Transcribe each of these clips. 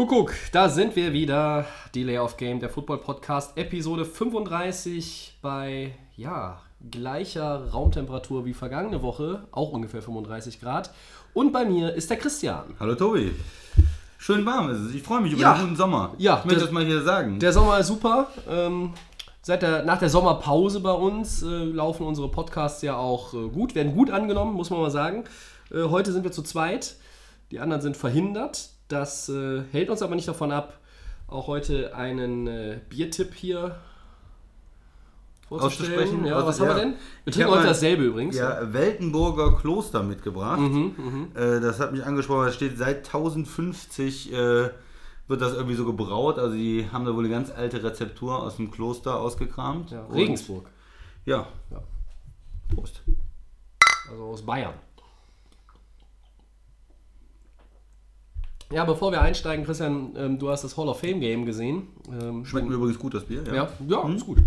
Kuckuck, da sind wir wieder. Delay of Game, der Football Podcast, Episode 35 bei, ja, gleicher Raumtemperatur wie vergangene Woche, auch ungefähr 35 Grad. Und bei mir ist der Christian. Hallo Tobi. Schön warm ist es. Ich freue mich über Ja. den guten Sommer. Ja, ich möchte das- das mal hier sagen. Der Sommer ist super. Ähm, seit der, nach der Sommerpause bei uns äh, laufen unsere Podcasts ja auch äh, gut, werden gut angenommen, muss man mal sagen. Äh, heute sind wir zu zweit. Die anderen sind verhindert. Das äh, hält uns aber nicht davon ab, auch heute einen äh, Biertipp hier vorzustellen. Auszusprechen. Ja, Also, was haben wir ja. denn? Wir trinken heute dasselbe übrigens. ja, Weltenburger Kloster mitgebracht. Mhm, Äh, das hat mich angesprochen. Da steht seit 1050 äh, wird das irgendwie so gebraut. Also die haben da wohl eine ganz alte Rezeptur aus dem Kloster ausgekramt. Ja, Und- Regensburg, Ja. Ja. Prost. also aus Bayern. Ja, bevor wir einsteigen, Christian, ähm, du hast das Hall of Fame Game gesehen. Ähm, Schmeckt mir übrigens gut, das Bier. Ja, ja, ist gut.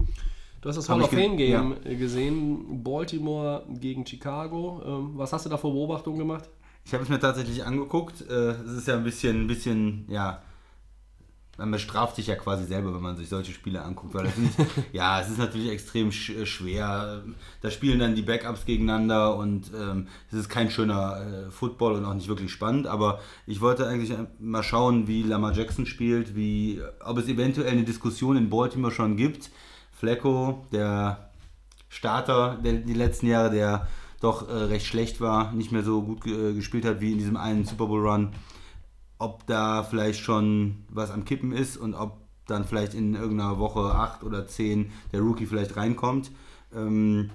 Du hast das Hall of Fame Game äh, gesehen, Baltimore gegen Chicago. Ähm, was hast du da für Beobachtungen gemacht? Ich habe es mir tatsächlich angeguckt. Äh, Es ist ja ein bisschen, ein bisschen, ja, man bestraft sich ja quasi selber, wenn man sich solche Spiele anguckt, weil sind, ja, es ist natürlich extrem sch äh, schwer. Da spielen dann die Backups gegeneinander und ähm, es ist kein schöner äh, Football und auch nicht wirklich spannend. Aber ich wollte eigentlich mal schauen, wie Lamar Jackson spielt, wie, ob es eventuell eine Diskussion in Baltimore schon gibt. Flecko, der Starter der, die letzten Jahre, der doch äh, recht schlecht war, nicht mehr so gut äh, gespielt hat wie in diesem einen Super Bowl Run, ob da vielleicht schon was am Kippen ist und ob dann vielleicht in irgendeiner Woche 8 oder 10 der Rookie vielleicht reinkommt. Ähm,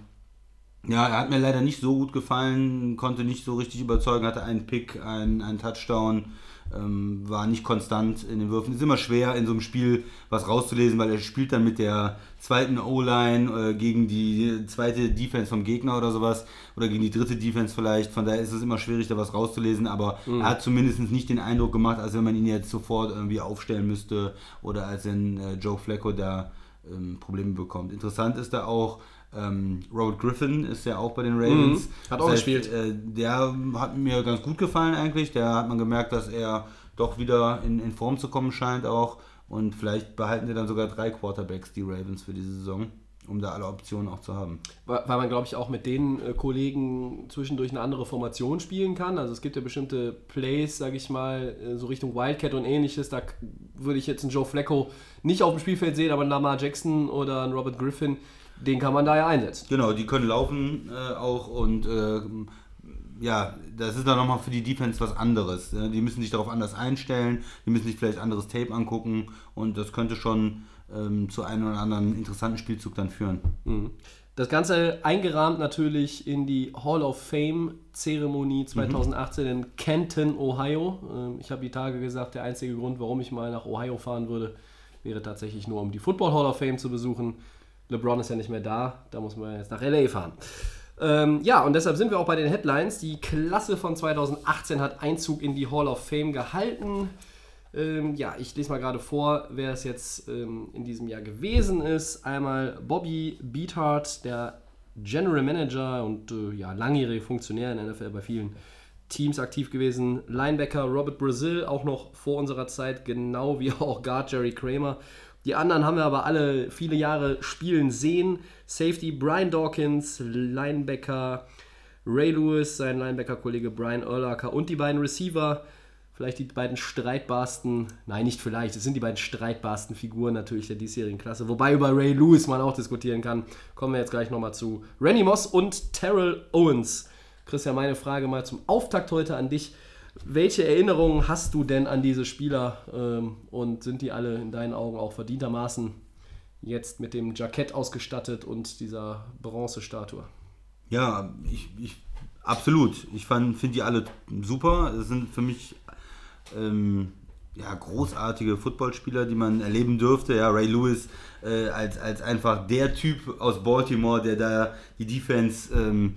ja, er hat mir leider nicht so gut gefallen, konnte nicht so richtig überzeugen, hatte einen Pick, einen, einen Touchdown, ähm, war nicht konstant in den Würfen. Ist immer schwer in so einem Spiel was rauszulesen, weil er spielt dann mit der zweiten O-Line äh, gegen die zweite Defense vom Gegner oder sowas oder gegen die dritte Defense vielleicht. Von daher ist es immer schwierig, da was rauszulesen, aber er hat zumindest nicht den Eindruck gemacht, als wenn man ihn jetzt sofort irgendwie aufstellen müsste oder als wenn äh, Joe Flacco da ähm, Probleme bekommt. Interessant ist da auch, ähm, Robert Griffin ist ja auch bei den Ravens. Mhm. Hat auch gespielt. Äh, der hat mir ganz gut gefallen eigentlich. Der hat man gemerkt, dass er doch wieder in, in Form zu kommen scheint auch. Und vielleicht behalten sie dann sogar drei Quarterbacks, die Ravens, für diese Saison, um da alle Optionen auch zu haben. Weil man, glaube ich, auch mit den äh, Kollegen zwischendurch eine andere Formation spielen kann. Also es gibt ja bestimmte Plays, sage ich mal, äh, so Richtung Wildcat und ähnliches. Da würde ich jetzt einen Joe Flacco nicht auf dem Spielfeld sehen, aber einen Lamar Jackson oder einen Robert Griffin, den kann man da ja einsetzen. Genau, die können laufen äh, auch und äh, ja, das ist dann nochmal für die Defense was anderes. ne? Die müssen sich darauf anders einstellen, die müssen sich vielleicht anderes Tape angucken und das könnte schon ähm, zu einem oder anderen interessanten Spielzug dann führen. Das Ganze eingerahmt natürlich in die Hall of Fame Zeremonie 2018 in Canton, Ohio. Ähm, Ich habe die Tage gesagt, der einzige Grund, warum ich mal nach Ohio fahren würde, wäre tatsächlich nur, um die Football Hall of Fame zu besuchen. LeBron ist ja nicht mehr da, da muss man jetzt nach LA fahren. Ähm, ja, und deshalb sind wir auch bei den Headlines. Die Klasse von 2018 hat Einzug in die Hall of Fame gehalten. Ähm, ja, ich lese mal gerade vor, wer es jetzt ähm, in diesem Jahr gewesen ist. Einmal Bobby Beathard, der General Manager und äh, ja, langjährige Funktionär in der NFL bei vielen Teams aktiv gewesen. Linebacker Robert Brazil, auch noch vor unserer Zeit, genau wie auch Guard Jerry Kramer. Die anderen haben wir aber alle viele Jahre spielen sehen. Safety Brian Dawkins, Linebacker Ray Lewis, sein Linebacker-Kollege Brian Urlacher und die beiden Receiver, vielleicht die beiden streitbarsten, nein, nicht vielleicht, es sind die beiden streitbarsten Figuren natürlich der diesjährigen Klasse, wobei über Ray Lewis man auch diskutieren kann. Kommen wir jetzt gleich nochmal zu. Randy Moss und Terrell Owens. Christian, meine Frage mal zum Auftakt heute an dich. Welche Erinnerungen hast du denn an diese Spieler ähm, und sind die alle in deinen Augen auch verdientermaßen jetzt mit dem Jackett ausgestattet und dieser Bronzestatue? Ja, ich, ich absolut. Ich finde die alle super. Es sind für mich ähm, ja, großartige Footballspieler, die man erleben dürfte. Ja, Ray Lewis äh, als, als einfach der Typ aus Baltimore, der da die Defense ähm,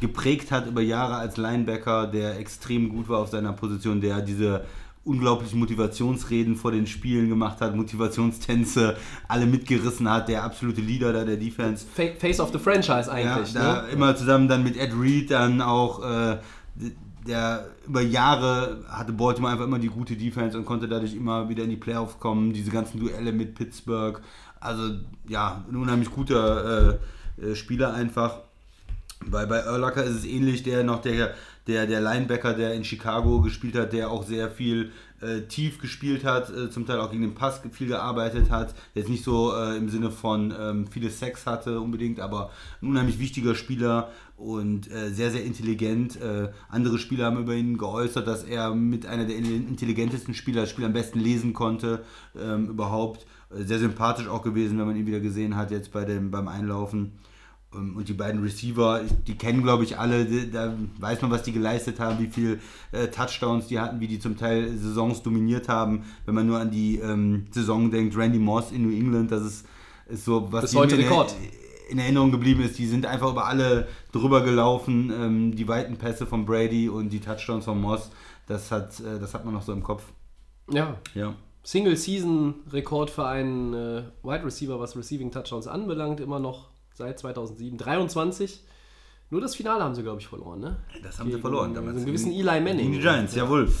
geprägt hat über Jahre als Linebacker, der extrem gut war auf seiner Position, der diese unglaublichen Motivationsreden vor den Spielen gemacht hat, Motivationstänze, alle mitgerissen hat, der absolute Leader da der Defense. Face of the Franchise eigentlich. Ja, ne? immer zusammen dann mit Ed Reed dann auch, äh, der über Jahre hatte Baltimore einfach immer die gute Defense und konnte dadurch immer wieder in die Playoffs kommen, diese ganzen Duelle mit Pittsburgh. Also ja, ein unheimlich guter äh, äh Spieler einfach. Bei, bei Erlacher ist es ähnlich, der noch der, der, der Linebacker, der in Chicago gespielt hat, der auch sehr viel äh, tief gespielt hat, äh, zum Teil auch gegen den Pass viel gearbeitet hat, jetzt nicht so äh, im Sinne von ähm, viele Sex hatte unbedingt, aber ein unheimlich wichtiger Spieler und äh, sehr, sehr intelligent. Äh, andere Spieler haben über ihn geäußert, dass er mit einer der intelligentesten Spieler, das Spiel am besten lesen konnte, ähm, überhaupt. Äh, sehr sympathisch auch gewesen, wenn man ihn wieder gesehen hat jetzt bei dem, beim Einlaufen. Ähm, und die beiden Receiver, die kennen glaube ich alle, da weiß man, was die geleistet haben, wie viele äh, Touchdowns die hatten, wie die zum Teil Saisons dominiert haben. Wenn man nur an die ähm, Saison denkt, Randy Moss in New England, das ist, ist so was Bis heute Rekord. In, Erinnerung geblieben ist. Die sind einfach über alle drüber gelaufen, ähm, die weiten Pässe von Brady und die Touchdowns von Moss, das hat, äh, das hat man noch so im Kopf. Ja. Ja. Single-Season-Rekord für einen äh, Wide Receiver, was Receiving Touchdowns anbelangt, immer noch seit 2007. 23. Nur das Finale haben sie, glaube ich, verloren, ne? Das haben Gegen, sie verloren damals. einen gewissen Eli Manning. Gegen die Giants, ja. jawohl.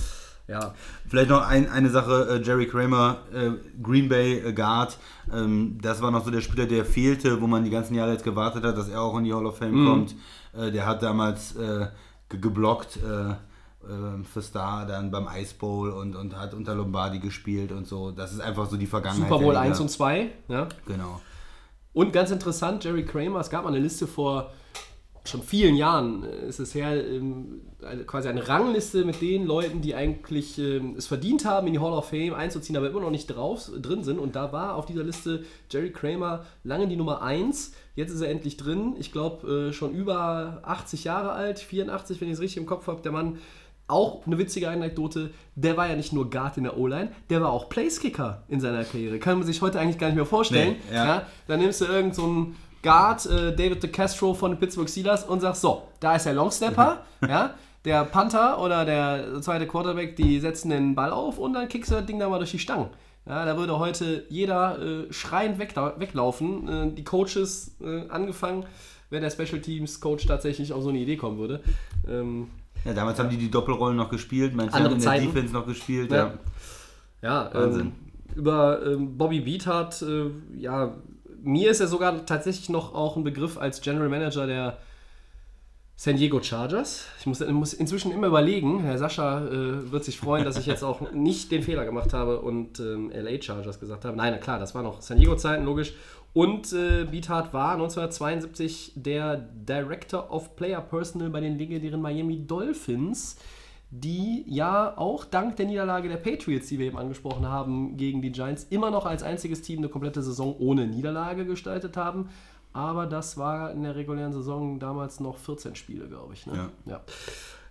Ja. Vielleicht noch ein, eine Sache, äh, Jerry Kramer, äh, Green Bay äh, Guard, ähm, das war noch so der Spieler, der fehlte, wo man die ganzen Jahre jetzt gewartet hat, dass er auch in die Hall of Fame mhm. kommt. Der hat damals ge geblockt äh, für Star dann beim Ice Bowl und, und hat unter Lombardi gespielt und so. Das ist einfach so die Vergangenheit. Super Bowl 1 und 2, ja. Genau. Und ganz interessant, Jerry Kramer, es gab mal eine Liste vor schon vielen Jahren, äh, ist es her, ähm, quasi eine Rangliste mit den Leuten, die eigentlich ähm, es verdient haben, in die Hall of Fame einzuziehen, aber immer noch nicht drauf drin sind. Und da war auf dieser Liste Jerry Kramer lange die Nummer 1. Jetzt ist er endlich drin. Ich glaube, äh, schon über 80 Jahre alt, 84, wenn ich es richtig im Kopf habe. Der Mann auch eine witzige Anekdote, der war ja nicht nur Guard in der O-Line, der war auch Placekicker in seiner Karriere. Kann man sich heute eigentlich gar nicht mehr vorstellen. Nee, ja. Ja, dann nimmst du irgendeinen so Guard, äh, David DeCastro von den Pittsburgh Steelers und sagst, so, da ist der Longstepper, ja, der Panther oder der zweite Quarterback, die setzen den Ball auf und dann kickst du das Ding da mal durch die Stangen. Ja, da würde heute jeder äh, schreiend weg, weglaufen. Äh, die Coaches äh, angefangen, wenn der Special Teams Coach tatsächlich auf so eine Idee kommen würde. Ähm, ja, damals haben die die Doppelrollen noch gespielt, manche haben in der Zeiten. Defense noch gespielt. Ja, ja, ja Wahnsinn. Ähm, über ähm, Bobby Beathard, äh, ja, mir ist er sogar tatsächlich noch auch ein Begriff als General Manager der San Diego Chargers. Ich muss, muss inzwischen immer überlegen, Herr Sascha äh, wird sich freuen, dass ich jetzt auch nicht den Fehler gemacht habe und ähm, LA Chargers gesagt habe. Nein, klar, das war noch San Diego Zeiten, logisch. Und äh, Beathard war 1972 der Director of Player Personal bei den legendären Miami Dolphins, die ja auch dank der Niederlage der Patriots, die wir eben angesprochen haben, gegen die Giants immer noch als einziges Team eine komplette Saison ohne Niederlage gestaltet haben. Aber das war in der regulären Saison damals noch 14 Spiele, glaube ich. Ne? Ja. ja.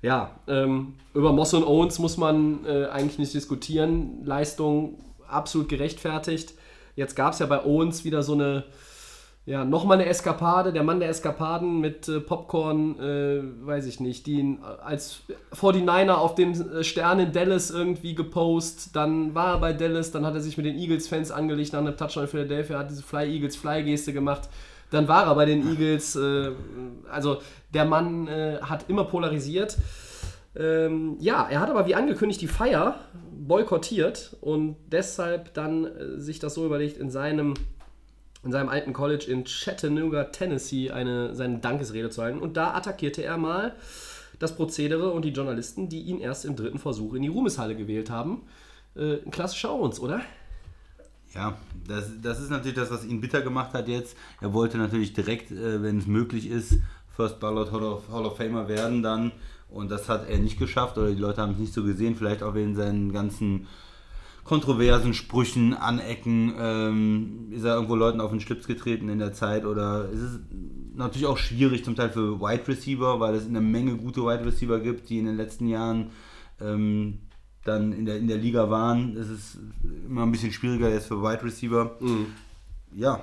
Ja, ähm, über Moss und Owens muss man äh, eigentlich nicht diskutieren. Leistung absolut gerechtfertigt. Jetzt gab es ja bei Owens wieder so eine, ja, nochmal eine Eskapade, der Mann der Eskapaden mit äh, Popcorn, äh, weiß ich nicht, die ihn als 49er auf dem äh, Stern in Dallas irgendwie gepostet, dann war er bei Dallas, dann hat er sich mit den Eagles-Fans angelegt nach einem Touchdown in Philadelphia, hat diese Fly Eagles Fly-Geste gemacht, dann war er bei den Eagles, äh, also der Mann äh, hat immer polarisiert. Ähm, ja, er hat aber wie angekündigt die Feier boykottiert und deshalb dann äh, sich das so überlegt, in seinem, in seinem alten College in Chattanooga, Tennessee, eine, seine Dankesrede zu halten. Und da attackierte er mal das Prozedere und die Journalisten, die ihn erst im dritten Versuch in die Ruhmeshalle gewählt haben. Äh, ein klassischer Owens, oder? Ja, das, das ist natürlich das, was ihn bitter gemacht hat jetzt. Er wollte natürlich direkt, äh, wenn es möglich ist, First Ballot Hall of, Hall of Famer werden dann. Und das hat er nicht geschafft oder die Leute haben es nicht so gesehen, vielleicht auch wegen seinen ganzen kontroversen Sprüchen, Anecken, ähm, ist er irgendwo Leuten auf den Schlips getreten in der Zeit oder ist es natürlich auch schwierig zum Teil für Wide Receiver, weil es eine Menge gute Wide Receiver gibt, die in den letzten Jahren ähm, dann in der, in der Liga waren. Es ist immer ein bisschen schwieriger jetzt für Wide Receiver. Ja,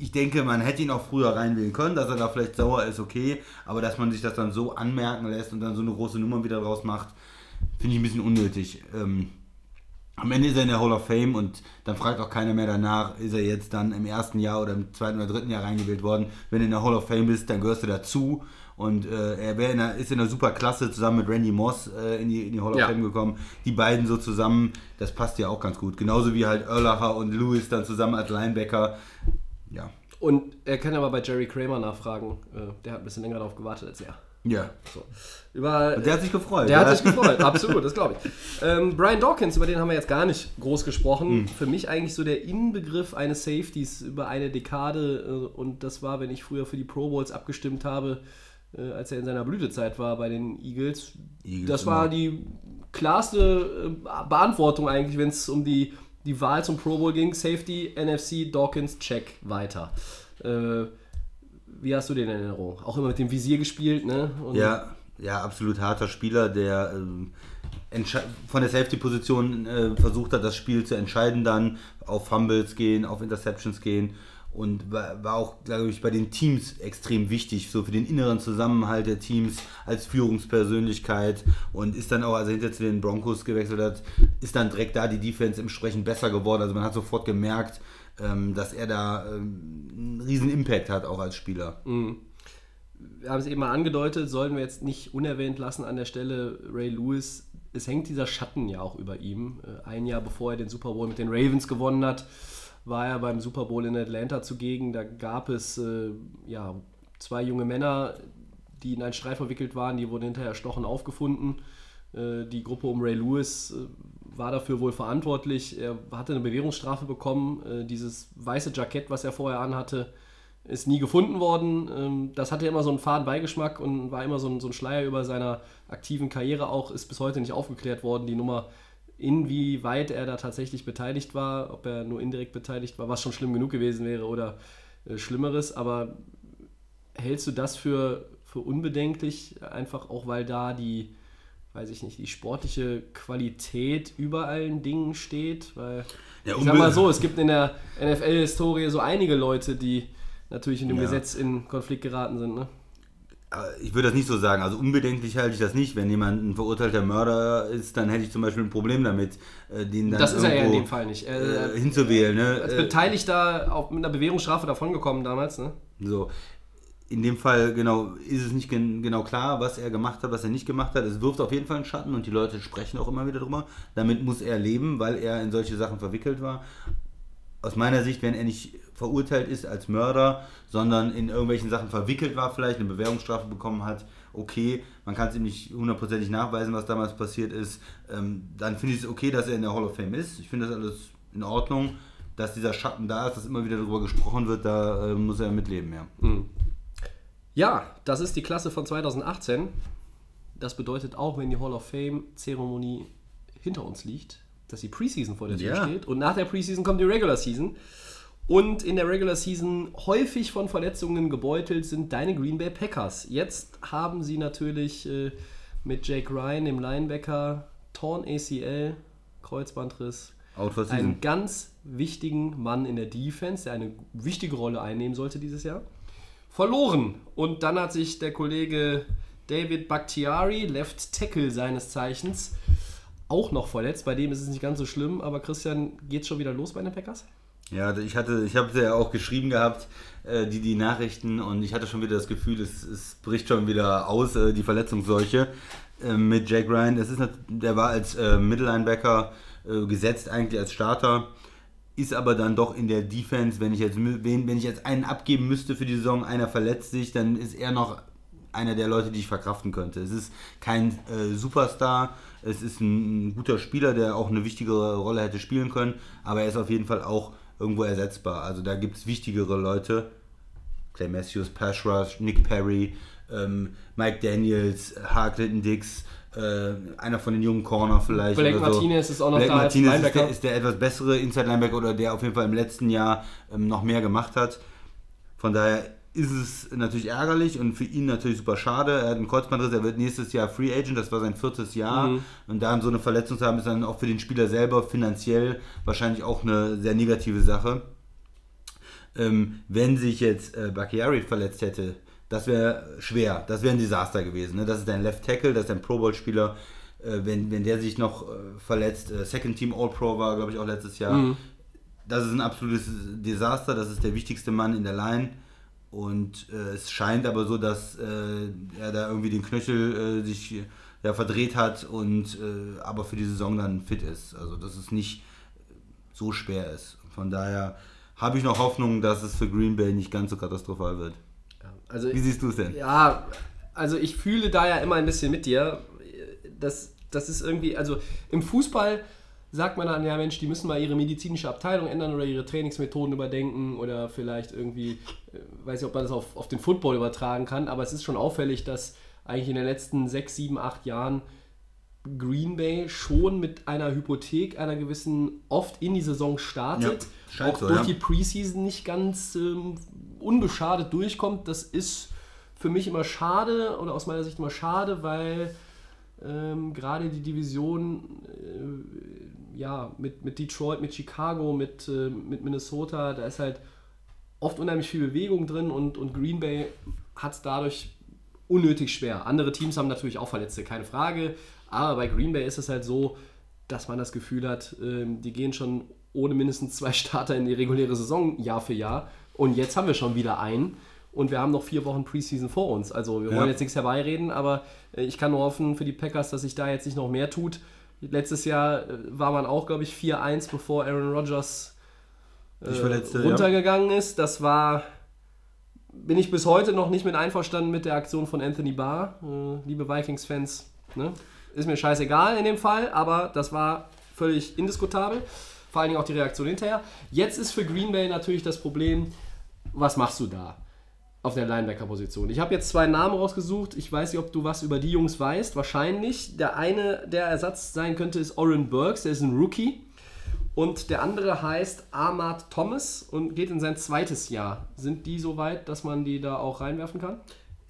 ich denke, man hätte ihn auch früher reinwählen können, dass er da vielleicht sauer ist, okay. Aber dass man sich das dann so anmerken lässt und dann so eine große Nummer wieder draus macht, finde ich ein bisschen unnötig. Ähm, am Ende ist er in der Hall of Fame und dann fragt auch keiner mehr danach, ist er jetzt dann im ersten Jahr oder im zweiten oder dritten Jahr reingewählt worden. Wenn du in der Hall of Fame bist, dann gehörst du dazu. Und äh, er in der, ist in einer super Klasse zusammen mit Randy Moss äh, in, die, in die Hall of Ja. Fame gekommen. Die beiden so zusammen, das passt ja auch ganz gut. Genauso wie halt Erlacher und Lewis dann zusammen als Linebacker. Ja. Und er kann aber bei Jerry Kramer nachfragen. Äh, der hat ein bisschen länger darauf gewartet als er. Ja. So. Über, Und der hat sich gefreut. Der ja. hat sich gefreut, absolut, das glaube ich. Ähm, Brian Dawkins, über den haben wir jetzt gar nicht groß gesprochen. Für mich eigentlich so der Inbegriff eines Safeties über eine Dekade. Äh, und das war, wenn ich früher für die Pro Bowls abgestimmt habe, äh, als er in seiner Blütezeit war bei den Eagles. Eagles das war immer. die klarste äh, Beantwortung eigentlich, wenn es um die, die Wahl zum Pro Bowl ging. Safety, NFC, Dawkins, check, weiter. Äh, wie hast du den in Erinnerung? Auch immer mit dem Visier gespielt, ne? Und Ja, ja, absolut harter Spieler, der ähm, von der Safety-Position äh, versucht hat, das Spiel zu entscheiden, dann auf Fumbles gehen, auf Interceptions gehen und war, war auch, glaube ich, bei den Teams extrem wichtig, so für den inneren Zusammenhalt der Teams als Führungspersönlichkeit und ist dann auch, als er hinter zu den Broncos gewechselt hat, ist dann direkt da die Defense entsprechend besser geworden. Also man hat sofort gemerkt, dass er da ähm, einen riesen Impact hat, auch als Spieler. wir haben es eben mal angedeutet, sollten wir jetzt nicht unerwähnt lassen an der Stelle Ray Lewis. Es hängt dieser Schatten ja auch über ihm. Äh, Ein Jahr bevor er den Super Bowl mit den Ravens gewonnen hat, war er beim Super Bowl in Atlanta zugegen. Da gab es äh, ja, zwei junge Männer, die in einen Streit verwickelt waren. Die wurden hinterher erstochen aufgefunden. Äh, Die Gruppe um Ray Lewis äh, war dafür wohl verantwortlich. Er hatte eine Bewährungsstrafe bekommen. Äh, Dieses weiße Jackett, was er vorher anhatte, ist nie gefunden worden. Ähm, Das hatte immer so einen faden Beigeschmack und war immer so ein, so ein Schleier über seiner aktiven Karriere auch, ist bis heute nicht aufgeklärt worden, die Nummer, inwieweit er da tatsächlich beteiligt war, ob er nur indirekt beteiligt war, was schon schlimm genug gewesen wäre oder äh, Schlimmeres, aber hältst du das für, für unbedenklich, einfach auch weil da die, weiß ich nicht, die sportliche Qualität über allen Dingen steht? Weil, Ja, ich sag mal so, es gibt in der NFL-Historie so einige Leute, die natürlich in dem Ja. Gesetz in Konflikt geraten sind. Ne? Ich würde das nicht so sagen. Also unbedenklich halte ich das nicht. Wenn jemand ein verurteilter Mörder ist, dann hätte ich zum Beispiel ein Problem damit, äh, den dann Das ist er ja in dem Fall nicht. Äh, hinzuwählen. Ne? Als Äh, Beteiligter auch mit einer Bewährungsstrafe davongekommen damals. Ne? So. In dem Fall genau ist es nicht gen genau klar, was er gemacht hat, was er nicht gemacht hat. Es wirft auf jeden Fall einen Schatten und die Leute sprechen auch immer wieder drüber. Damit muss er leben, weil er in solche Sachen verwickelt war. Aus meiner Sicht, wenn er nicht verurteilt ist als Mörder, sondern in irgendwelchen Sachen verwickelt war, vielleicht eine Bewährungsstrafe bekommen hat, okay, man kann es ihm nicht hundertprozentig nachweisen, was damals passiert ist, ähm, dann finde ich es okay, dass er in der Hall of Fame ist. Ich finde das alles in Ordnung. Dass dieser Schatten da ist, dass immer wieder darüber gesprochen wird, da äh, muss er mitleben, ja. Ja, das ist die Klasse von 2018. Das bedeutet auch, wenn die Hall of Fame-Zeremonie hinter uns liegt, dass die Preseason vor der Tür Ja. steht. Und nach der Preseason kommt die Regular Season. Und in der Regular Season häufig von Verletzungen gebeutelt sind deine Green Bay Packers. Jetzt haben sie natürlich äh, mit Jake Ryan, dem Linebacker, Torn ACL, Kreuzbandriss, einen ganz wichtigen Mann in der Defense, der eine wichtige Rolle einnehmen sollte dieses Jahr, verloren. Und dann hat sich der Kollege David Bakhtiari, Left Tackle seines Zeichens, auch noch verletzt. Bei dem ist es nicht ganz so schlimm, aber Christian, geht's schon wieder los bei den Packers? Ja, ich hatte, ich habe ja auch geschrieben gehabt, äh, die, die Nachrichten, und ich hatte schon wieder das Gefühl, es, es bricht schon wieder aus, äh, die Verletzungsseuche äh, mit Jake Ryan. Das ist der war als äh, Mittellinebacker äh, gesetzt, eigentlich als Starter, ist aber dann doch in der Defense, wenn ich jetzt mü- wen, wenn ich jetzt einen abgeben müsste für die Saison, einer verletzt sich, dann ist er noch einer der Leute, die ich verkraften könnte. Es ist kein äh, Superstar, es ist ein, ein guter Spieler, der auch eine wichtigere Rolle hätte spielen können, aber er ist auf jeden Fall auch irgendwo ersetzbar. Also da gibt es wichtigere Leute. Clay Matthews, Pass Rush, Nick Perry, ähm, Mike Daniels, Harklitten Dix, äh, einer von den jungen Corner vielleicht. Blake oder so. Martinez ist auch noch Blake da Martinez ist der, ist der etwas bessere Inside Linebacker oder der auf jeden Fall im letzten Jahr ähm, noch mehr gemacht hat. Von daher ist es natürlich ärgerlich und für ihn natürlich super schade. Er hat einen Kreuzbandriss, er wird nächstes Jahr Free Agent, das war sein viertes Jahr. Mhm. Und da so eine Verletzung zu haben, ist dann auch für den Spieler selber finanziell wahrscheinlich auch eine sehr negative Sache. Ähm, wenn sich jetzt äh, Bakhtiari verletzt hätte, das wäre schwer, das wäre ein Desaster gewesen. Ne? Das ist ein Left Tackle, das ist ein Pro Bowl Spieler. Äh, wenn, wenn der sich noch äh, verletzt, äh, Second Team All Pro war, glaube ich, auch letztes Jahr. Das ist ein absolutes Desaster, das ist der wichtigste Mann in der Line. Und äh, es scheint aber so, dass äh, er da irgendwie den Knöchel äh, sich ja, verdreht hat und aber für die Saison dann fit ist. Also dass es nicht so schwer ist. Von daher habe ich noch Hoffnung, dass es für Green Bay nicht ganz so katastrophal wird. Also, Wie siehst du es denn? Ja, also ich fühle da ja immer ein bisschen mit dir. Das, das ist irgendwie, also im Fußball sagt man dann, ja Mensch, die müssen mal ihre medizinische Abteilung ändern oder ihre Trainingsmethoden überdenken oder vielleicht irgendwie, äh, weiß nicht, ob man das auf, auf den Football übertragen kann, aber es ist schon auffällig, dass eigentlich in den letzten sechs, sieben, acht Jahren Green Bay schon mit einer Hypothek einer gewissen oft in die Saison startet, Ja, auch so, durch ja. die Preseason nicht ganz ähm, unbeschadet durchkommt. Das ist für mich immer schade oder aus meiner Sicht immer schade, weil ähm, gerade die Division äh, ja, mit, mit Detroit, mit Chicago, mit, äh, mit Minnesota, da ist halt oft unheimlich viel Bewegung drin und, und Green Bay hat es dadurch unnötig schwer. Andere Teams haben natürlich auch Verletzte, keine Frage. Aber bei Green Bay ist es halt so, dass man das Gefühl hat, ähm, die gehen schon ohne mindestens zwei Starter in die reguläre Saison Jahr für Jahr. Und jetzt haben wir schon wieder einen. Und wir haben noch vier Wochen Preseason vor uns. Also wir Ja. wollen jetzt nichts herbeireden, aber äh, ich kann nur hoffen für die Packers, dass sich da jetzt nicht noch mehr tut. Letztes Jahr äh, war man auch, glaube ich, 4-1, bevor Aaron Rodgers äh, Sich verletzte, ja. runtergegangen ist. Das war, bin ich bis heute noch nicht mit einverstanden mit der Aktion von Anthony Barr. Äh, liebe Vikings-Fans, ne? ist mir scheißegal in dem Fall, aber das war völlig indiskutabel. Vor allen Dingen auch die Reaktion hinterher. Jetzt ist für Green Bay natürlich das Problem, was machst du da auf der Linebacker-Position? Ich habe jetzt zwei Namen rausgesucht. Ich weiß nicht, ob du was über die Jungs weißt. Wahrscheinlich. Der eine, der Ersatz sein könnte, ist Oren Burks. Der ist ein Rookie. Und der andere heißt Ahmad Thomas und geht in sein zweites Jahr. Sind die so weit, dass man die da auch reinwerfen kann?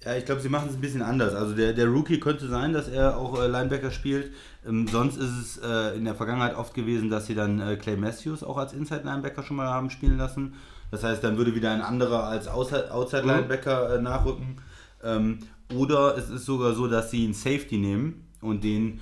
Ja, ich glaube, sie machen es ein bisschen anders. Also der, der Rookie könnte sein, dass er auch äh, Linebacker spielt. Ähm, sonst ist es äh, in der Vergangenheit oft gewesen, dass sie dann äh, Clay Matthews auch als Inside-Linebacker schon mal haben spielen lassen. Das heißt, dann würde wieder ein anderer als Outside- Outside-Linebacker äh, nachrücken. Ähm, oder es ist sogar so, dass sie einen Safety nehmen und den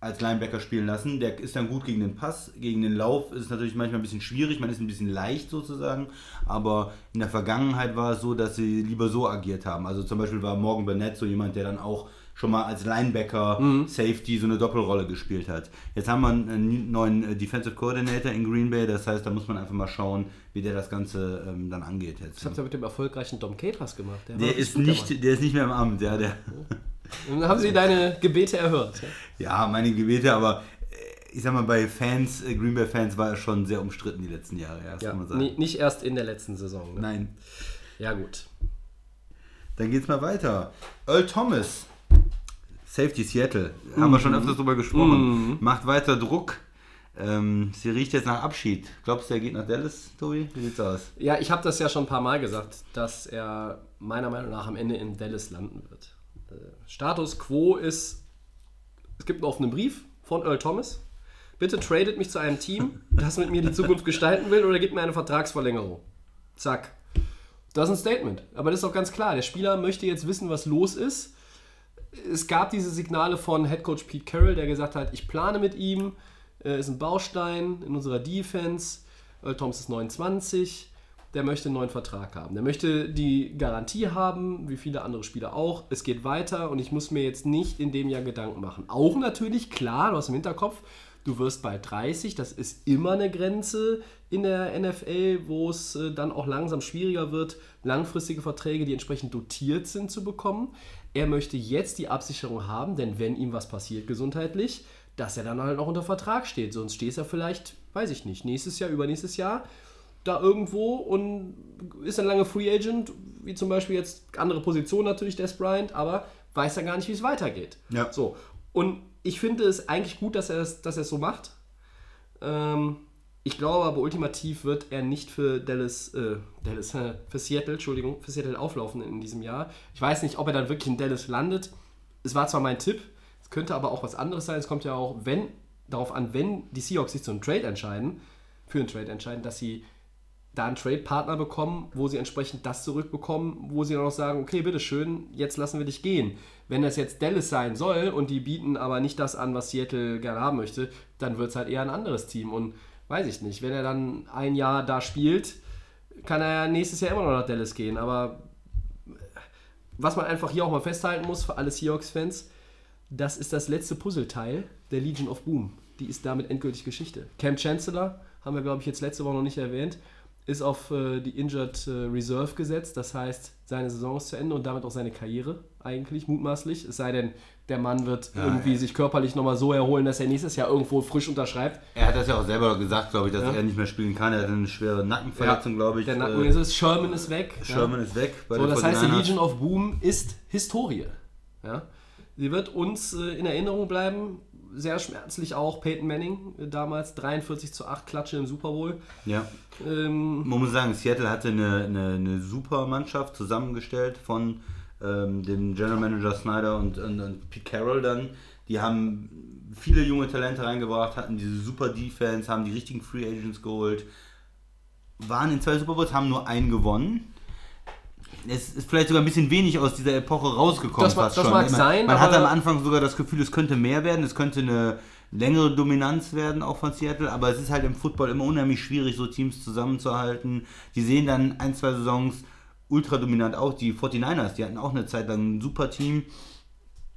als Linebacker spielen lassen. Der ist dann gut gegen den Pass, gegen den Lauf ist es natürlich manchmal ein bisschen schwierig, man ist ein bisschen leicht sozusagen, aber in der Vergangenheit war es so, dass sie lieber so agiert haben. Also zum Beispiel war Morgan Burnett so jemand, der dann auch schon mal als Linebacker Safety so eine Doppelrolle gespielt hat. Jetzt haben wir einen neuen äh, Defensive Coordinator in Green Bay, das heißt, da muss man einfach mal schauen, wie der das Ganze ähm, dann angeht jetzt. Das habt ihr mit dem erfolgreichen Dom Capers gemacht. Der, Der ist, nicht, der ist nicht mehr im Amt, ja, der... dabei. Dann haben sie deine Gebete erhört. Ja? Ja, meine Gebete, aber äh, ich sag mal, bei Fans, äh, Green Bay Fans war er schon sehr umstritten die letzten Jahre, ja, kann man sagen. ni- nicht erst in der letzten Saison. Ne? Nein. Ja, gut. Dann geht's mal weiter. Earl Thomas, Safety Seattle, haben wir schon öfters drüber gesprochen, macht weiter Druck. Ähm, sie riecht jetzt nach Abschied. Glaubst du, er geht nach Dallas, Tobi? Wie sieht's aus? Ja, ich habe das ja schon ein paar Mal gesagt, dass er meiner Meinung nach am Ende in Dallas landen wird. Äh, Status quo ist, es gibt einen offenen Brief von Earl Thomas. Bitte tradet mich zu einem Team, das mit mir die Zukunft gestalten will oder gibt mir eine Vertragsverlängerung. Zack. Das ist ein Statement. Aber das ist auch ganz klar. Der Spieler möchte jetzt wissen, was los ist. Es gab diese Signale von Head Coach Pete Carroll, der gesagt hat, ich plane mit ihm, äh, ist ein Baustein in unserer Defense. Earl Thomas ist 29, der möchte einen neuen Vertrag haben. Der möchte die Garantie haben, wie viele andere Spieler auch. Es geht weiter und ich muss mir jetzt nicht in dem Jahr Gedanken machen. Auch natürlich, klar, du hast im Hinterkopf, du wirst bald 30, das ist immer eine Grenze in der NFL, wo es äh, dann auch langsam schwieriger wird, langfristige Verträge, die entsprechend dotiert sind, zu bekommen. Er möchte jetzt die Absicherung haben, denn wenn ihm was passiert gesundheitlich, dass er dann halt noch unter Vertrag steht. Sonst stehst er vielleicht, weiß ich nicht, nächstes Jahr, übernächstes Jahr da irgendwo und ist dann lange Free Agent, wie zum Beispiel jetzt andere Position natürlich, Des Bryant, aber weiß er gar nicht, wie es weitergeht. Ja. So. Und ich finde es eigentlich gut, dass er es, dass er es so macht. Ähm, Ich glaube aber ultimativ wird er nicht für Dallas, äh, Dallas, für Seattle, Entschuldigung, für Seattle auflaufen in diesem Jahr. Ich weiß nicht, ob er dann wirklich in Dallas landet. Es war zwar mein Tipp, es könnte aber auch was anderes sein. Es kommt ja auch, wenn, darauf an, wenn die Seahawks sich zu einem Trade entscheiden, für einen Trade entscheiden, dass sie da einen Trade-Partner bekommen, wo sie entsprechend das zurückbekommen, wo sie dann auch sagen, okay, bitteschön, jetzt lassen wir dich gehen. Wenn das jetzt Dallas sein soll und die bieten aber nicht das an, was Seattle gerne haben möchte, dann wird es halt eher ein anderes Team. Und weiß ich nicht, wenn er dann ein Jahr da spielt, kann er nächstes Jahr immer noch nach Dallas gehen. Aber was man einfach hier auch mal festhalten muss für alle Seahawks-Fans, das ist das letzte Puzzleteil der Legion of Boom. Die ist damit endgültig Geschichte. Cam Chancellor, haben wir glaube ich jetzt letzte Woche noch nicht erwähnt, ist auf äh, die Injured äh, Reserve gesetzt. Das heißt, seine Saison ist zu Ende und damit auch seine Karriere eigentlich mutmaßlich. Es sei denn, der Mann wird Ja, irgendwie ja. sich körperlich nochmal so erholen, dass er nächstes Jahr irgendwo frisch unterschreibt. Er hat das ja auch selber gesagt, glaube ich, dass Ja. er nicht mehr spielen kann. Er hat eine schwere Nackenverletzung, glaube ich. Der Nacken Äh, ist es, Sherman ist weg. Sherman ist weg. Bei So, das heißt, die 49ers. Legion of Boom ist Historie. Ja? Sie wird uns äh, in Erinnerung bleiben. Sehr schmerzlich auch Peyton Manning äh, damals 43 zu 8 Klatsche im Super Bowl. Ja. Ähm, Man muss sagen, Seattle hatte eine, eine, eine super Mannschaft zusammengestellt von ähm, dem General Manager Snyder und, und, und Pete Carroll dann. Die haben viele junge Talente reingebracht, hatten diese super Defense, haben die richtigen Free Agents geholt, waren in zwei Super Bowls, haben nur einen gewonnen. Es ist vielleicht sogar ein bisschen wenig aus dieser Epoche rausgekommen. Das mag- fast das schon. mag man, sein, Man hatte am Anfang sogar das Gefühl, es könnte mehr werden, es könnte eine längere Dominanz werden, auch von Seattle, aber es ist halt im Football immer unheimlich schwierig, so Teams zusammenzuhalten. Die sehen dann ein, zwei Saisons ultra dominant aus. Die 49ers, die hatten auch eine Zeit lang ein super Team.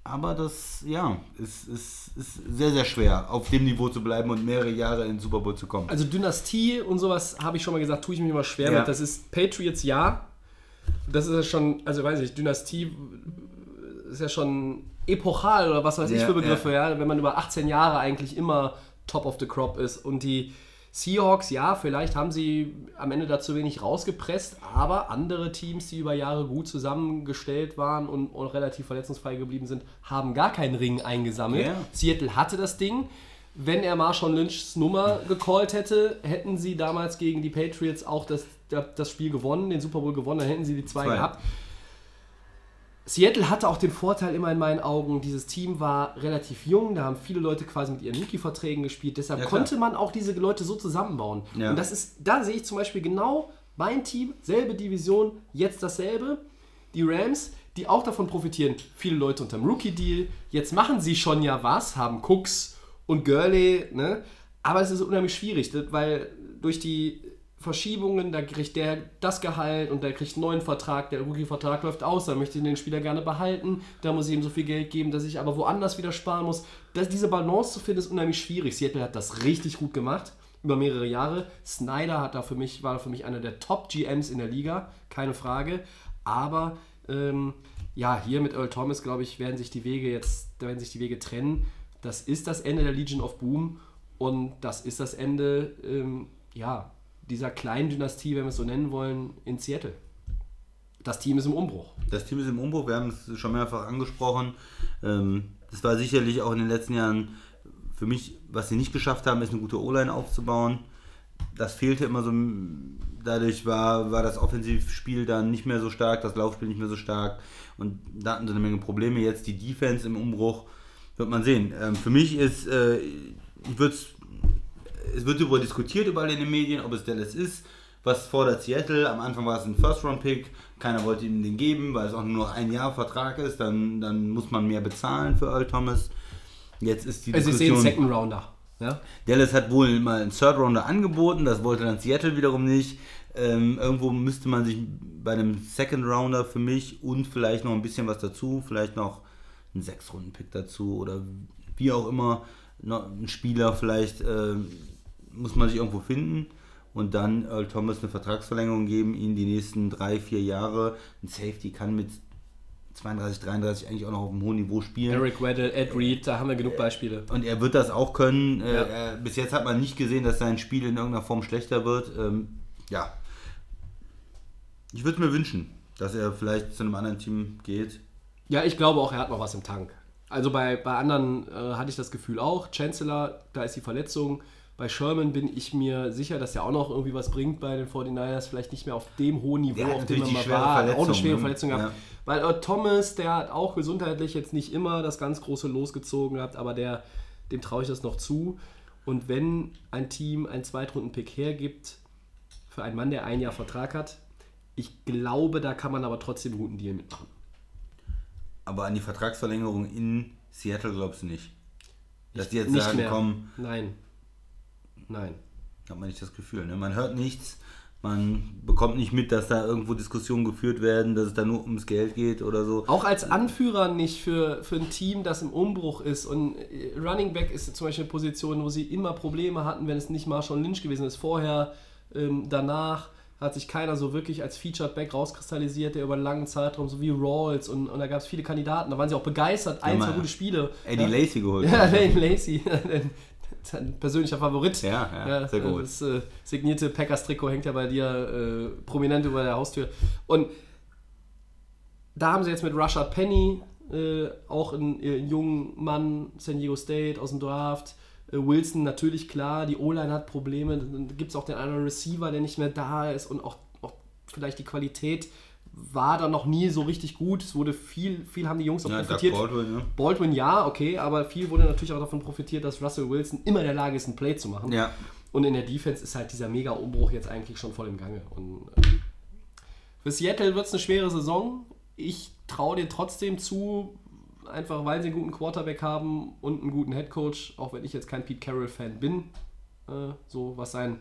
Aber das, ja, ist, ist, ist sehr, sehr schwer, auf dem Niveau zu bleiben und mehrere Jahre in den Super Bowl zu kommen. also Dynastie und sowas habe ich schon mal gesagt, tue ich mir immer schwer Ja. mit. Das ist Patriots ja. Das ist ja schon, also weiß ich, Dynastie ist ja schon epochal oder was weiß ich Ja, für Begriffe, ja. wenn man über 18 Jahre eigentlich immer top of the crop ist. Und die Seahawks, ja, vielleicht haben sie am Ende da zu wenig rausgepresst, aber andere Teams, die über Jahre gut zusammengestellt waren und, und relativ verletzungsfrei geblieben sind, haben gar keinen Ring eingesammelt. Ja. Seattle hatte das Ding. Wenn er Marshawn Lynchs Nummer gecallt hätte, hätten sie damals gegen die Patriots auch das, das Spiel gewonnen, den Super Bowl gewonnen, dann hätten sie die zwei, Zwei. gehabt. Seattle hatte auch den Vorteil immer in meinen Augen, dieses Team war relativ jung, da haben viele Leute quasi mit ihren Rookie-Verträgen gespielt, deshalb Ja, konnte man auch diese Leute so zusammenbauen. Ja. Und das ist, da sehe ich zum Beispiel genau mein Team, selbe Division, jetzt dasselbe. Die Rams, die auch davon profitieren, viele Leute unterm Rookie-Deal, jetzt machen sie schon ja was, haben Cooks und Gurley, ne? aber es ist unheimlich schwierig, weil durch die Verschiebungen, da kriegt der das Gehalt und der kriegt einen neuen Vertrag, der Rookie-Vertrag läuft aus, da möchte ich den Spieler gerne behalten, da muss ich ihm so viel Geld geben, dass ich aber woanders wieder sparen muss. Das, diese Balance zu finden, ist unheimlich schwierig. Seattle hat das richtig gut gemacht, über mehrere Jahre. Snyder hat da für mich, war für mich einer der Top-GMs in der Liga, keine Frage. Aber ähm, ja, hier mit Earl Thomas, glaube ich, werden sich die Wege jetzt, da werden sich die Wege trennen. Das ist das Ende der Legion of Boom und das ist das Ende, ähm, ja, dieser kleinen Dynastie, wenn wir es so nennen wollen, in Seattle. Das Team ist im Umbruch. Das Team ist im Umbruch, wir haben es schon mehrfach angesprochen. Ähm, Das war sicherlich auch in den letzten Jahren für mich, was sie nicht geschafft haben, ist eine gute O-Line aufzubauen. Das fehlte immer so. Dadurch war, war das Offensivspiel dann nicht mehr so stark, das Laufspiel nicht mehr so stark. Und da hatten sie eine Menge Probleme. Jetzt die Defense im Umbruch, wird man sehen. Ähm, für mich ist, äh, ich würd's, es wird darüber diskutiert, überall in den Medien, ob es Dallas ist. Was fordert Seattle? Am Anfang war es ein First-Round-Pick. Keiner wollte ihm den geben, weil es auch nur noch ein Jahr Vertrag ist. Dann, dann muss man mehr bezahlen für Earl Thomas. Jetzt ist die Also ich sehe einen Diskussion. Second Rounder. Ja? Dallas hat wohl mal einen Third Rounder angeboten, das wollte dann Seattle wiederum nicht. Ähm, irgendwo müsste man sich bei einem Second Rounder für mich und vielleicht noch ein bisschen was dazu, vielleicht noch einen Sechs-Runden-Pick dazu oder wie auch immer, ein Spieler vielleicht ähm, muss man sich irgendwo finden und dann Earl Thomas eine Vertragsverlängerung geben, ihn die nächsten drei, vier Jahre. Ein Safety kann mit 32, 33 eigentlich auch noch auf einem hohen Niveau spielen. Eric Weddle, Ed Reed, da haben wir genug Beispiele. Und er wird das auch können. Äh, Ja. er, bis jetzt hat man nicht gesehen, dass sein Spiel in irgendeiner Form schlechter wird. Ähm, ja. Ich würde mir wünschen, dass er vielleicht zu einem anderen Team geht. Ja, ich glaube auch, er hat noch was im Tank. Also bei, bei anderen äh, hatte ich das Gefühl auch. Chancellor, da ist die Verletzung. Bei Sherman bin ich mir sicher, dass er auch noch irgendwie was bringt bei den 49ers, vielleicht nicht mehr auf dem hohen Niveau, auf dem er mal war. Auch eine Verletzung, schwere ne? Verletzung gehabt. Ja. Weil äh, Thomas, der hat auch gesundheitlich jetzt nicht immer das ganz große losgezogen gehabt, aber der, dem traue ich das noch zu. Und wenn ein Team einen Zweitrunden-Pick hergibt für einen Mann, der ein Jahr Vertrag hat, ich glaube, da kann man aber trotzdem einen guten Deal mitmachen. Aber an die Vertragsverlängerung in Seattle glaubst du nicht? Dass die jetzt Nicht sagen, mehr. komm, Nein. Nein. hat man nicht das Gefühl. Ne? Man hört nichts, man bekommt nicht mit, dass da irgendwo Diskussionen geführt werden, dass es da nur ums Geld geht oder so. Auch als Anführer nicht für, für ein Team, das im Umbruch ist. Und äh, Running Back ist zum Beispiel eine Position, wo sie immer Probleme hatten, wenn es nicht Marshall Lynch gewesen ist. Vorher, ähm, danach hat sich keiner so wirklich als Featured Back rauskristallisiert, der über einen langen Zeitraum, so wie Rawls und, und da gab es viele Kandidaten. Da waren sie auch begeistert, ein, zwei gute Spiele. Eddie ja. Lacey geholt. Ja, Lane Lacey. Sein persönlicher Favorit. Ja, ja, sehr gut. Das äh, signierte Packers-Trikot hängt ja bei dir äh, prominent über der Haustür. Und da haben sie jetzt mit Rashad Penny äh, auch einen äh, jungen Mann, San Diego State aus dem Draft. Äh, Wilson natürlich klar, die O-Line hat Probleme. Dann gibt es auch den anderen Receiver, der nicht mehr da ist und auch, auch vielleicht die Qualität war da noch nie so richtig gut. Es wurde viel, viel haben die Jungs auch Ja, profitiert. Baldwin, ne? Baldwin ja, okay, aber viel wurde natürlich auch davon profitiert, dass Russell Wilson immer in der Lage ist, ein Play zu machen. Ja. Und in der Defense ist halt dieser Mega-Umbruch jetzt eigentlich schon voll im Gange. Und äh, für Seattle wird es eine schwere Saison. Ich traue dir trotzdem zu, einfach weil sie einen guten Quarterback haben und einen guten Headcoach, auch wenn ich jetzt kein Pete Carroll-Fan bin, äh, so was sein,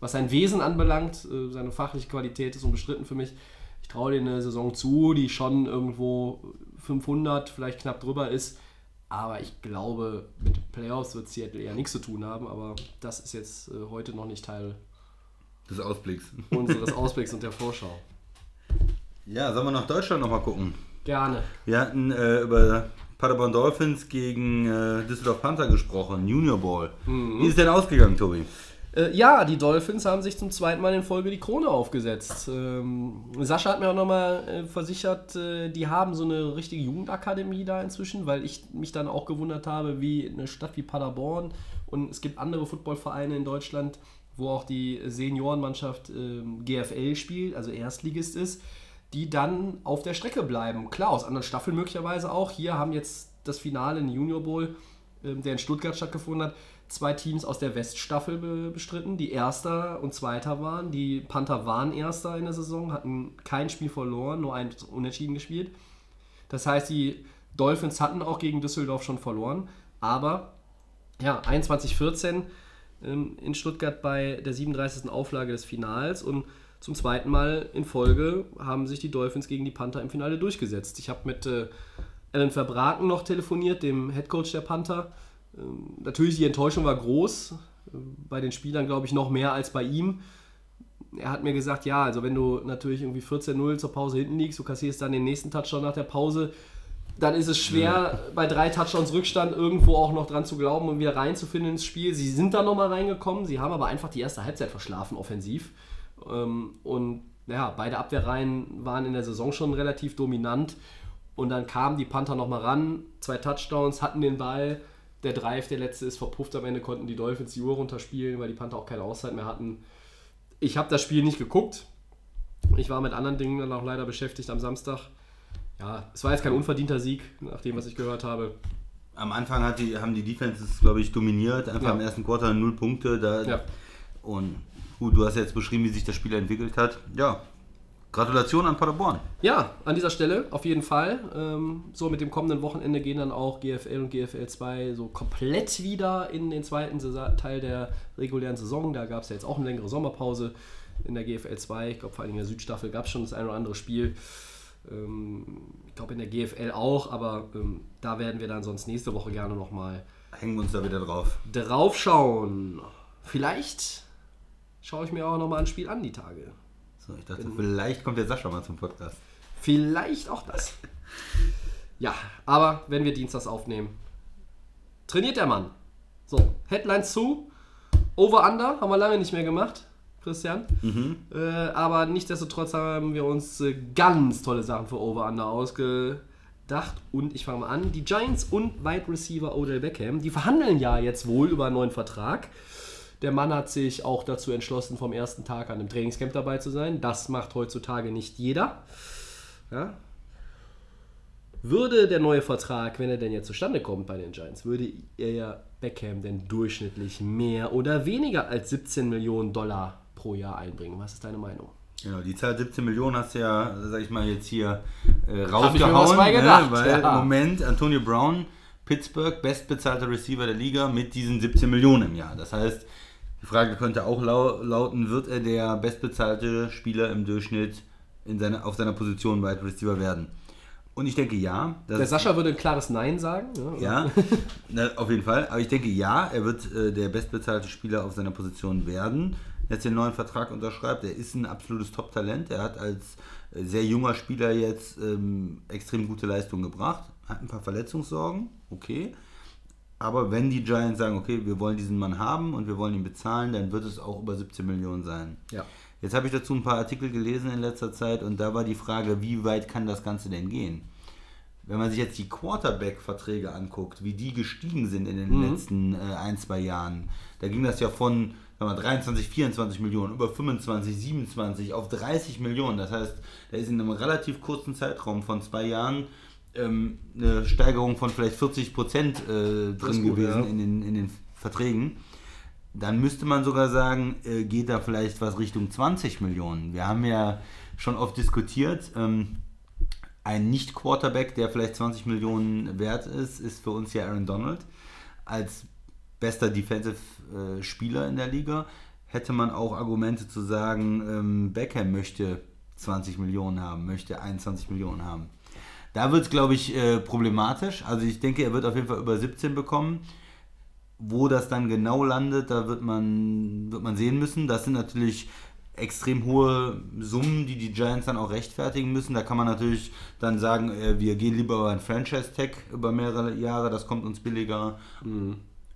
was sein Wesen anbelangt, äh, seine fachliche Qualität ist unbestritten für mich. Ich traue dir eine Saison zu, die schon irgendwo 500, vielleicht knapp drüber ist. Aber ich glaube, mit den Playoffs wird Seattle eher nichts zu tun haben. Aber das ist jetzt äh, heute noch nicht Teil Des Ausblicks. unseres Ausblicks und der Vorschau. Ja, sollen wir nach Deutschland nochmal gucken? Gerne. Wir hatten äh, über Paderborn Dolphins gegen äh, Düsseldorf Panther gesprochen, Junior Ball. Mhm. Wie ist denn ausgegangen, Tobi? Äh, ja, die Dolphins haben sich zum zweiten Mal in Folge die Krone aufgesetzt. Ähm, Sascha hat mir auch nochmal äh, versichert, äh, die haben so eine richtige Jugendakademie da inzwischen, weil ich mich dann auch gewundert habe, wie eine Stadt wie Paderborn und es gibt andere Footballvereine in Deutschland, wo auch die Seniorenmannschaft ähm, GFL spielt, also Erstligist ist, die dann auf der Strecke bleiben. Klar, aus anderen Staffeln möglicherweise auch. Hier haben jetzt das Finale in Junior Bowl, ähm, der in Stuttgart stattgefunden hat, zwei Teams aus der Weststaffel be bestritten, die Erster und Zweiter waren. Die Panther waren Erster in der Saison, hatten kein Spiel verloren, nur ein Unentschieden gespielt. Das heißt, die Dolphins hatten auch gegen Düsseldorf schon verloren, aber ja, 21-14 ähm, in Stuttgart bei der 37. Auflage des Finals und zum zweiten Mal in Folge haben sich die Dolphins gegen die Panther im Finale durchgesetzt. Ich habe mit äh, Alan Verbraken noch telefoniert, dem Headcoach der Panther. Ähm, natürlich, die Enttäuschung war groß. Ähm, Bei den Spielern, glaube ich, noch mehr als bei ihm. Er hat mir gesagt, ja, also wenn du natürlich irgendwie 14-0 zur Pause hinten liegst, du kassierst dann den nächsten Touchdown nach der Pause, dann ist es schwer, bei drei Touchdowns Rückstand irgendwo auch noch dran zu glauben und wieder reinzufinden ins Spiel. Sie sind da nochmal reingekommen, sie haben aber einfach die erste Halbzeit verschlafen, offensiv. Ähm, Und ja, beide Abwehrreihen waren in der Saison schon relativ dominant. Und dann kamen die Panther nochmal ran, zwei Touchdowns, hatten den Ball. Der Drive, der letzte ist verpufft. Am Ende konnten die Dolphins die Uhr runterspielen, weil die Panther auch keine Auszeit mehr hatten. Ich habe das Spiel nicht geguckt. Ich war mit anderen Dingen dann auch leider beschäftigt am Samstag. Ja, es war jetzt kein unverdienter Sieg, nach dem, was ich gehört habe. Am Anfang die, haben die Defenses, glaube ich, dominiert. Einfach Ja. im ersten Quarter null Punkte. Da, Ja. Und gut, du hast ja jetzt beschrieben, wie sich das Spiel entwickelt hat. Ja, Gratulation an Paderborn. Ja, an dieser Stelle auf jeden Fall. Ähm, so mit dem kommenden Wochenende gehen dann auch GFL und GFL 2 so komplett wieder in den zweiten Saison- Teil der regulären Saison. Da gab es ja jetzt auch eine längere Sommerpause in der GFL 2. Ich glaube, vor allem in der Südstaffel gab es schon das ein oder andere Spiel. Ähm, ich glaube, in der GFL auch, aber ähm, da werden wir dann sonst nächste Woche gerne nochmal Hängen wir uns da wieder drauf. draufschauen. Vielleicht schaue ich mir auch nochmal ein Spiel an die Tage. So, ich dachte, vielleicht kommt der Sascha mal zum Podcast. Vielleicht auch das. Ja, aber wenn wir Dienstags aufnehmen, trainiert der Mann. So, Headlines zu. Over-Under haben wir lange nicht mehr gemacht, Christian. Äh, aber nichtsdestotrotz haben wir uns äh, ganz tolle Sachen für Over-Under ausgedacht. Und ich fange mal an. Die Giants und Wide Receiver Odell Beckham, die verhandeln ja jetzt wohl über einen neuen Vertrag. Der Mann hat sich auch dazu entschlossen, vom ersten Tag an einem Trainingscamp dabei zu sein. Das macht heutzutage nicht jeder. Ja? Würde der neue Vertrag, wenn er denn jetzt zustande kommt bei den Giants, würde er Beckham denn durchschnittlich mehr oder weniger als 17 Millionen Dollar pro Jahr einbringen? Was ist deine Meinung? Genau, die Zahl 17 Millionen hast du ja, sag ich mal, jetzt hier äh, rausgehauen, gedacht, ne, weil ja. im Moment Antonio Brown, Pittsburgh, bestbezahlter Receiver der Liga mit diesen 17 Millionen im Jahr. Das heißt, die Frage könnte auch lau lauten, wird er der bestbezahlte Spieler im Durchschnitt in seine, auf seiner Position Wide Receiver werden? Und ich denke ja. Der Sascha würde ein klares Nein sagen. Ja, ja, na, auf jeden Fall. Aber ich denke, ja, er wird äh, der bestbezahlte Spieler auf seiner Position werden. Jetzt den neuen Vertrag unterschreibt. Er ist ein absolutes Top-Talent. Er hat als äh, sehr junger Spieler jetzt ähm, extrem gute Leistungen gebracht. Hat ein paar Verletzungssorgen, okay. Aber wenn die Giants sagen, okay, wir wollen diesen Mann haben und wir wollen ihn bezahlen, dann wird es auch über 17 Millionen sein. Ja. Jetzt habe ich dazu ein paar Artikel gelesen in letzter Zeit und da war die Frage, wie weit kann das Ganze denn gehen? Wenn man sich jetzt die Quarterback-Verträge anguckt, wie die gestiegen sind in den letzten äh, ein, zwei Jahren, da ging das ja von sagen wir, 23, 24 Millionen, über 25, 27 auf 30 Millionen. Das heißt, da ist in einem relativ kurzen Zeitraum von zwei Jahren ähm, eine Steigerung von vielleicht 40 Prozent äh, drin gut, gewesen ja. in, den, in den Verträgen. Dann müsste man sogar sagen, äh, geht da vielleicht was Richtung 20 Millionen. Wir haben ja schon oft diskutiert, ähm, ein Nicht-Quarterback, der vielleicht 20 Millionen wert ist, ist für uns ja Aaron Donald. Als bester Defensive-Spieler in der Liga hätte man auch Argumente zu sagen, ähm, Beckham möchte 20 Millionen haben, möchte 21 Millionen haben. Da wird es, glaube ich, äh, problematisch. Also ich denke, er wird auf jeden Fall über 17 bekommen. Wo das dann genau landet, da wird man, wird man sehen müssen. Das sind natürlich extrem hohe Summen, die die Giants dann auch rechtfertigen müssen. Da kann man natürlich dann sagen, äh, wir gehen lieber über ein Franchise-Tag über mehrere Jahre, das kommt uns billiger.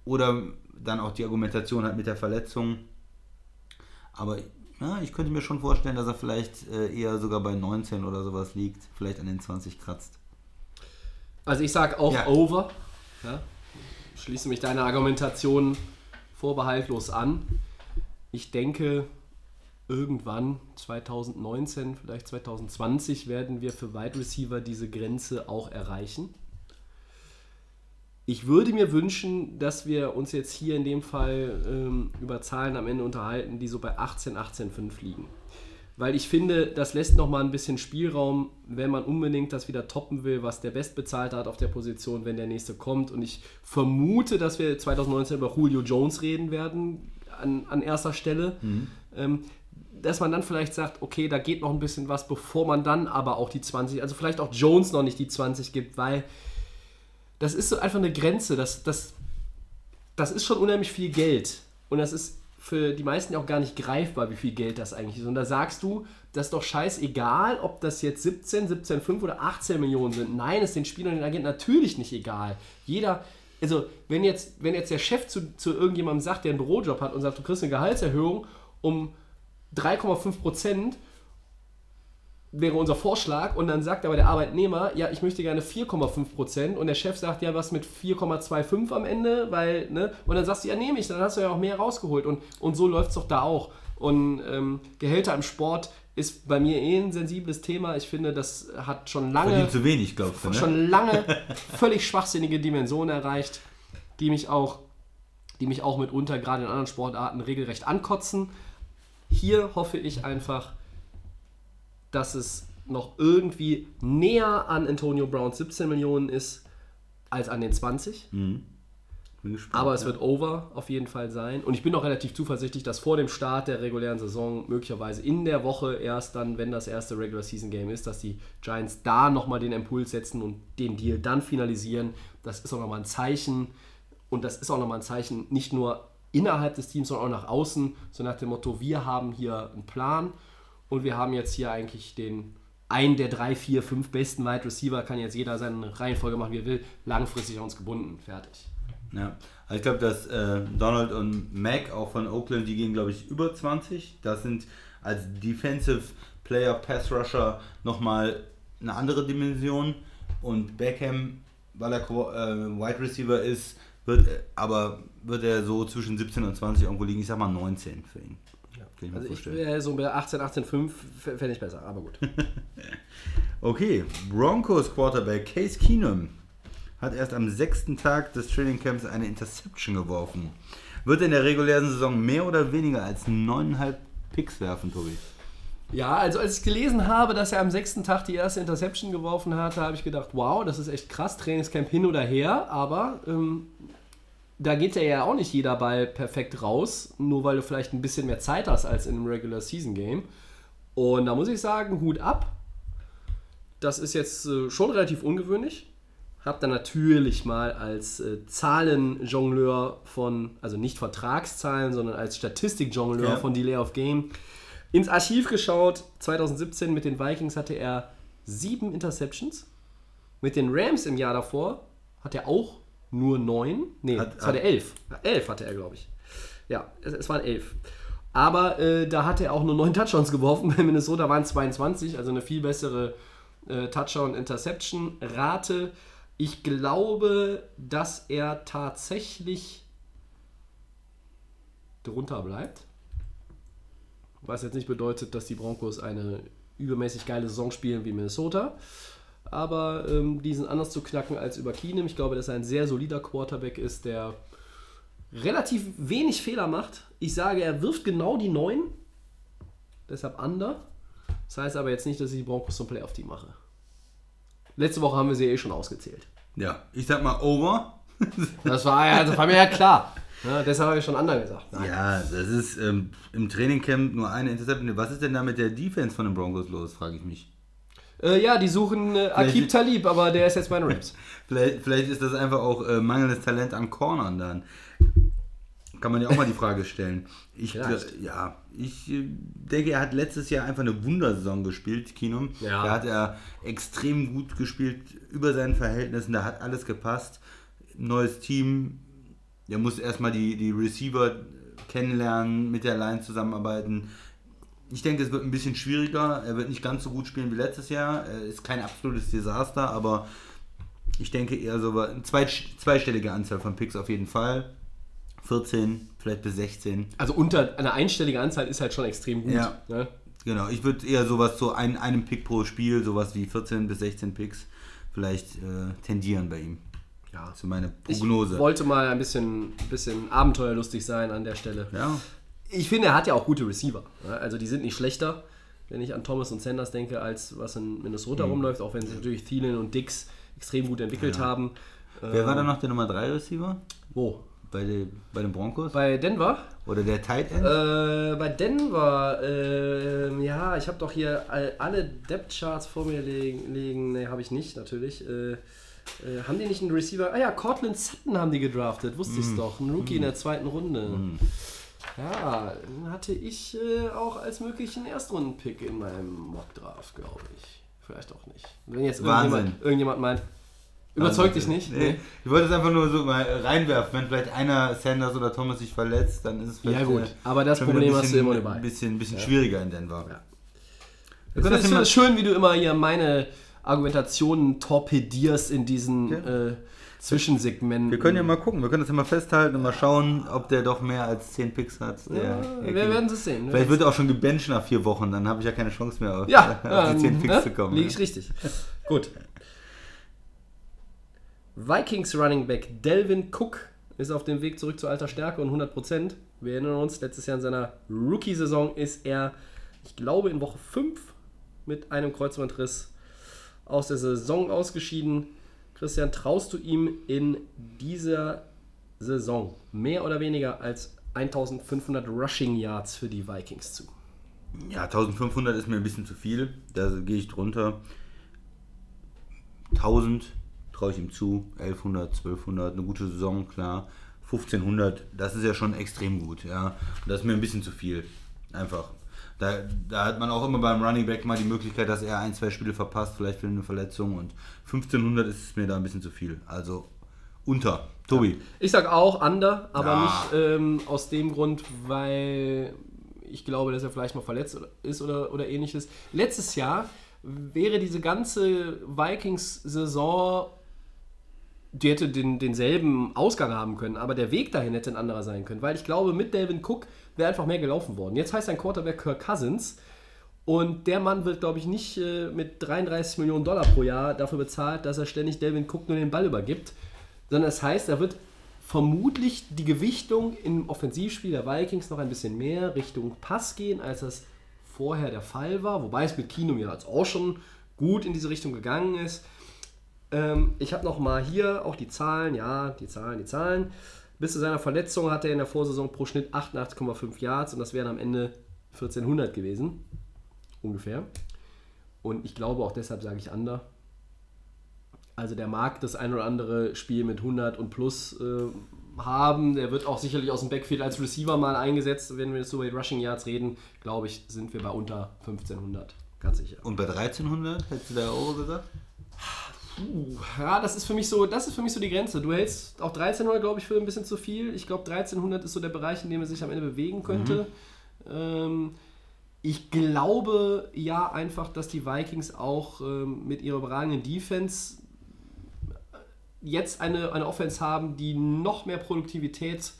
Oder dann auch die Argumentation halt mit der Verletzung. Aber ja, ich könnte mir schon vorstellen, dass er vielleicht äh, eher sogar bei 19 oder sowas liegt, vielleicht an den 20 kratzt. Also ich sage auch Ja. over. Ja? Schließe mich deiner Argumentation vorbehaltlos an. Ich denke, irgendwann 2019, vielleicht 2020 werden wir für Wide Receiver diese Grenze auch erreichen. Ich würde mir wünschen, dass wir uns jetzt hier in dem Fall ähm, über Zahlen am Ende unterhalten, die so bei 18, 18,5 liegen. Weil ich finde, das lässt nochmal ein bisschen Spielraum, wenn man unbedingt das wieder toppen will, was der Bestbezahlte hat auf der Position, wenn der nächste kommt. Und ich vermute, dass wir 2019 über Julio Jones reden werden, an, an erster Stelle. Ähm, dass man dann vielleicht sagt, okay, da geht noch ein bisschen was, bevor man dann aber auch die 20, also vielleicht auch Jones noch nicht die 20 gibt, weil das ist so einfach eine Grenze. Das, das, das ist schon unheimlich viel Geld. Und das ist für die meisten auch gar nicht greifbar, wie viel Geld das eigentlich ist. Und da sagst du, das ist doch scheißegal, ob das jetzt 17, 17,5 oder 18 Millionen sind. Nein, ist den Spielern und den Agenten natürlich nicht egal. Jeder, also wenn jetzt, wenn jetzt der Chef zu, zu irgendjemandem sagt, der einen Bürojob hat und sagt, du kriegst eine Gehaltserhöhung um 3,5 Prozent, wäre unser Vorschlag und dann sagt aber der Arbeitnehmer, ja, ich möchte gerne 4,5 Prozent und der Chef sagt, ja, was mit 4,25 am Ende, weil, ne, und dann sagst du, ja, nehme ich, dann hast du ja auch mehr rausgeholt und, und so läuft es doch da auch. Und ähm, Gehälter im Sport ist bei mir eh ein sensibles Thema. Ich finde, das hat schon lange, Verdient zu wenig, glaubst du, ne? schon lange völlig schwachsinnige Dimensionen erreicht, die mich auch, die mich auch mitunter gerade in anderen Sportarten regelrecht ankotzen. Hier hoffe ich einfach, dass es noch irgendwie näher an Antonio Browns 17 Millionen ist als an den 20. Bin gespannt, Aber es ja. wird over auf jeden Fall sein. Und ich bin auch relativ zuversichtlich, dass vor dem Start der regulären Saison, möglicherweise in der Woche erst dann, wenn das erste Regular Season Game ist, dass die Giants da nochmal den Impuls setzen und den Deal dann finalisieren. Das ist auch nochmal ein Zeichen. Und das ist auch nochmal ein Zeichen, nicht nur innerhalb des Teams, sondern auch nach außen. So nach dem Motto, wir haben hier einen Plan und wir haben jetzt hier eigentlich den einen der drei, vier, fünf besten Wide Receiver, kann jetzt jeder seine Reihenfolge machen, wie er will, langfristig an uns gebunden. Fertig. Ja, also ich glaube, dass äh, Donald und Mac auch von Oakland, die gehen, glaube ich, über 20. Das sind als Defensive Player, Pass Rusher nochmal eine andere Dimension. Und Beckham, weil er äh, Wide Receiver ist, Wird, äh, aber wird er so zwischen 17 und 20 irgendwo liegen? Ich sag mal 19 für ihn. Ich Also ich wäre so bei 18, 18, 5 fände ich besser, aber gut. Okay, Broncos Quarterback Case Keenum hat erst am sechsten Tag des Training Camps eine Interception geworfen. Wird in der regulären Saison mehr oder weniger als 9,5 Picks werfen, Tobi? Ja, also als ich gelesen habe, dass er am sechsten Tag die erste Interception geworfen hatte, habe ich gedacht, wow, das ist echt krass, Trainingscamp hin oder her, aber ähm, da geht ja ja auch nicht jeder Ball perfekt raus, nur weil du vielleicht ein bisschen mehr Zeit hast als in einem Regular Season Game. Und da muss ich sagen, Hut ab. Das ist jetzt äh, schon relativ ungewöhnlich. Hab dann natürlich mal als äh, Zahlenjongleur von, also nicht Vertragszahlen, sondern als Statistikjongleur Ja. von Delay of Game ins Archiv geschaut. 2017 mit den Vikings hatte er sieben Interceptions. Mit den Rams im Jahr davor hat er auch nur neun. Nee, Hat- es war der elf. Elf hatte er, glaube ich. Ja, es, es waren elf. Aber äh, da hat er auch nur neun Touchdowns geworfen. Bei Minnesota waren es 22, also eine viel bessere äh, Touchdown-Interception-Rate. Ich glaube, dass er tatsächlich drunter bleibt. Was jetzt nicht bedeutet, dass die Broncos eine übermäßig geile Saison spielen wie Minnesota. Aber ähm, die sind anders zu knacken als über Keenum. Ich glaube, dass er ein sehr solider Quarterback ist, der relativ wenig Fehler macht. Ich sage, er wirft genau die 9. Deshalb under. Das heißt aber jetzt nicht, dass ich die Broncos zum Playoff-Team mache. Letzte Woche haben wir sie eh schon ausgezählt. Ja, ich sag mal over. Das war ja, das war mir ja klar. Ja, deshalb habe ich schon under gesagt. Nein. Ja, das ist ähm, im Trainingcamp nur eine Interception. Was ist denn da mit der Defense von den Broncos los, frage ich mich. Äh, ja, die suchen äh, Akib Talib, aber der ist jetzt bei den Rams. Vielleicht, vielleicht ist das einfach auch äh, mangelndes Talent an Cornern dann. Kann man ja auch mal die Frage stellen. Ich, ja, ich äh, denke, er hat letztes Jahr einfach eine Wundersaison gespielt, Kinum. Ja. Da hat er extrem gut gespielt, über seinen Verhältnissen, da hat alles gepasst. Neues Team, er muss erstmal die, die Receiver kennenlernen, mit der Line zusammenarbeiten. Ich denke, es wird ein bisschen schwieriger. Er wird nicht ganz so gut spielen wie letztes Jahr. Er ist kein absolutes Desaster, aber ich denke eher so eine zwei, zweistellige Anzahl von Picks auf jeden Fall. 14, vielleicht bis 16. Also unter eine einstellige Anzahl ist halt schon extrem gut. Ja. Ne? Genau, ich würde eher sowas zu ein, einem Pick pro Spiel, sowas wie 14 bis 16 Picks vielleicht äh, tendieren bei ihm. Ja. Das ist meine Ich Prognose. wollte mal ein bisschen, bisschen abenteuerlustig sein an der Stelle. ja, Ich finde, er hat ja auch gute Receiver. ne? Also die sind nicht schlechter, wenn ich an Thomas und Sanders denke, als was in Minnesota Mhm. rumläuft, auch wenn sich natürlich Thielen und Dix extrem gut entwickelt haben. Wer war da noch der Nummer 3 Receiver? Wo? Bei, den, bei den Broncos? Bei Denver? Oder der Tight End? Äh, bei Denver, ähm, ja, ich habe doch hier all- alle Depth-Charts vor mir liegen. liegen. Ne, habe ich nicht, natürlich. Äh, äh, haben die nicht einen Receiver? Ah ja, Cortland Sutton haben die gedraftet, wusste ich's doch. Ein Rookie in der zweiten Runde. Ja, den hatte ich äh, auch als möglichen Erstrunden-Pick in meinem Mock-Draft, glaube ich. Vielleicht auch nicht. Wenn jetzt irgendjemand, irgendjemand meint, überzeugt dich nicht? Nee. Ich wollte es einfach nur so mal reinwerfen. Wenn vielleicht einer, Sanders oder Thomas, sich verletzt, dann ist es vielleicht Ja, gut. äh, Aber das Problem ein hast du bisschen- immer dabei. Ein bisschen, bisschen schwieriger in Denver. Ja. Ich finde ja es schön, wie du immer hier meine Argumentationen torpedierst in diesen äh, Zwischensegmenten. Wir können ja mal gucken, wir können das ja mal festhalten und mal schauen, ob der doch mehr als 10 Picks hat. Ja, der wir werden es sehen. Vielleicht wird er auch schon gebencht nach vier Wochen, dann habe ich ja keine Chance mehr auf, ja, auf die 10 ähm, Picks ne? zu kommen. Liege ja. ich richtig. Gut. Vikings Running Back Delvin Cook ist auf dem Weg zurück zu alter Stärke und 100%. Wir erinnern uns, letztes Jahr in seiner Rookie-Saison ist er, ich glaube, in Woche 5 mit einem Kreuzbandriss aus der Saison ausgeschieden. Christian, traust du ihm in dieser Saison mehr oder weniger als 1500 Rushing Yards für die Vikings zu? Ja, 1500 ist mir ein bisschen zu viel, da gehe ich drunter. 1000 traue ich ihm zu, 1100, 1200, eine gute Saison, klar. 1500, das ist ja schon extrem gut, ja. Das ist mir ein bisschen zu viel, einfach. Da, da hat man auch immer beim Running Back mal die Möglichkeit, dass er ein, zwei Spiele verpasst, vielleicht für eine Verletzung. Und 1500 ist mir da ein bisschen zu viel. Also unter. Tobi. Ich sag auch under, aber Ja. nicht ähm, aus dem Grund, weil ich glaube, dass er vielleicht mal verletzt ist oder, oder ähnliches. Letztes Jahr wäre diese ganze Vikings-Saison die hätte den, denselben Ausgang haben können, aber der Weg dahin hätte ein anderer sein können, weil ich glaube, mit Delvin Cook wäre einfach mehr gelaufen worden. Jetzt heißt ein Quarterback Kirk Cousins und der Mann wird, glaube ich, nicht äh, mit 33 Millionen Dollar pro Jahr dafür bezahlt, dass er ständig Delvin Cook nur den Ball übergibt, sondern das heißt, er wird vermutlich die Gewichtung im Offensivspiel der Vikings noch ein bisschen mehr Richtung Pass gehen, als das vorher der Fall war, wobei es mit Keenum ja jetzt auch schon gut in diese Richtung gegangen ist. Ähm, ich habe noch mal hier auch die Zahlen, ja, die Zahlen, die Zahlen. Bis zu seiner Verletzung hatte er in der Vorsaison pro Schnitt 88,5 Yards und das wären am Ende 1400 gewesen, ungefähr. Und ich glaube auch deshalb sage ich Under. Also der mag das ein oder andere Spiel mit 100 und plus äh, haben. Der wird auch sicherlich aus dem Backfield als Receiver mal eingesetzt. Wenn wir jetzt über Rushing Yards reden, glaube ich, sind wir bei unter 1500. Ganz sicher. Und bei 1300 hättest du da Euro gesagt? Uh, ja, das ist für mich so, das ist für mich so die Grenze. Du hältst auch 1300, glaube ich, für ein bisschen zu viel. Ich glaube, 1300 ist so der Bereich, in dem er sich am Ende bewegen könnte. Mhm. Ähm, ich glaube ja einfach, dass die Vikings auch ähm, mit ihrer überragenden Defense jetzt eine, eine Offense haben, die noch mehr Produktivität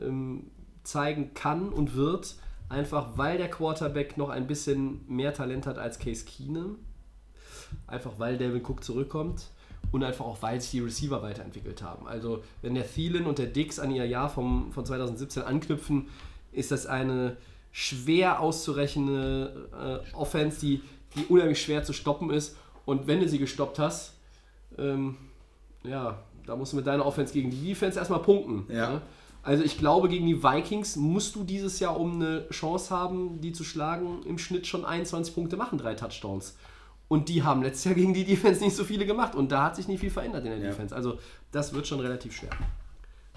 ähm, zeigen kann und wird, einfach weil der Quarterback noch ein bisschen mehr Talent hat als Case Keenum. Einfach weil Devin Cook zurückkommt und einfach auch, weil sich die Receiver weiterentwickelt haben. Also, wenn der Thielen und der Dix an ihr Jahr vom, von 2017 anknüpfen, ist das eine schwer auszurechnende äh, Offense, die, die unheimlich schwer zu stoppen ist. Und wenn du sie gestoppt hast, ähm, ja, da musst du mit deiner Offense gegen die Defense erstmal punkten. Ja. Ne? Also ich glaube, gegen die Vikings musst du dieses Jahr, um eine Chance haben, die zu schlagen, im Schnitt schon 21 Punkte machen, drei Touchdowns. Und die haben letztes Jahr gegen die Defense nicht so viele gemacht. Und da hat sich nicht viel verändert in der Ja. Defense. Also das wird schon relativ schwer.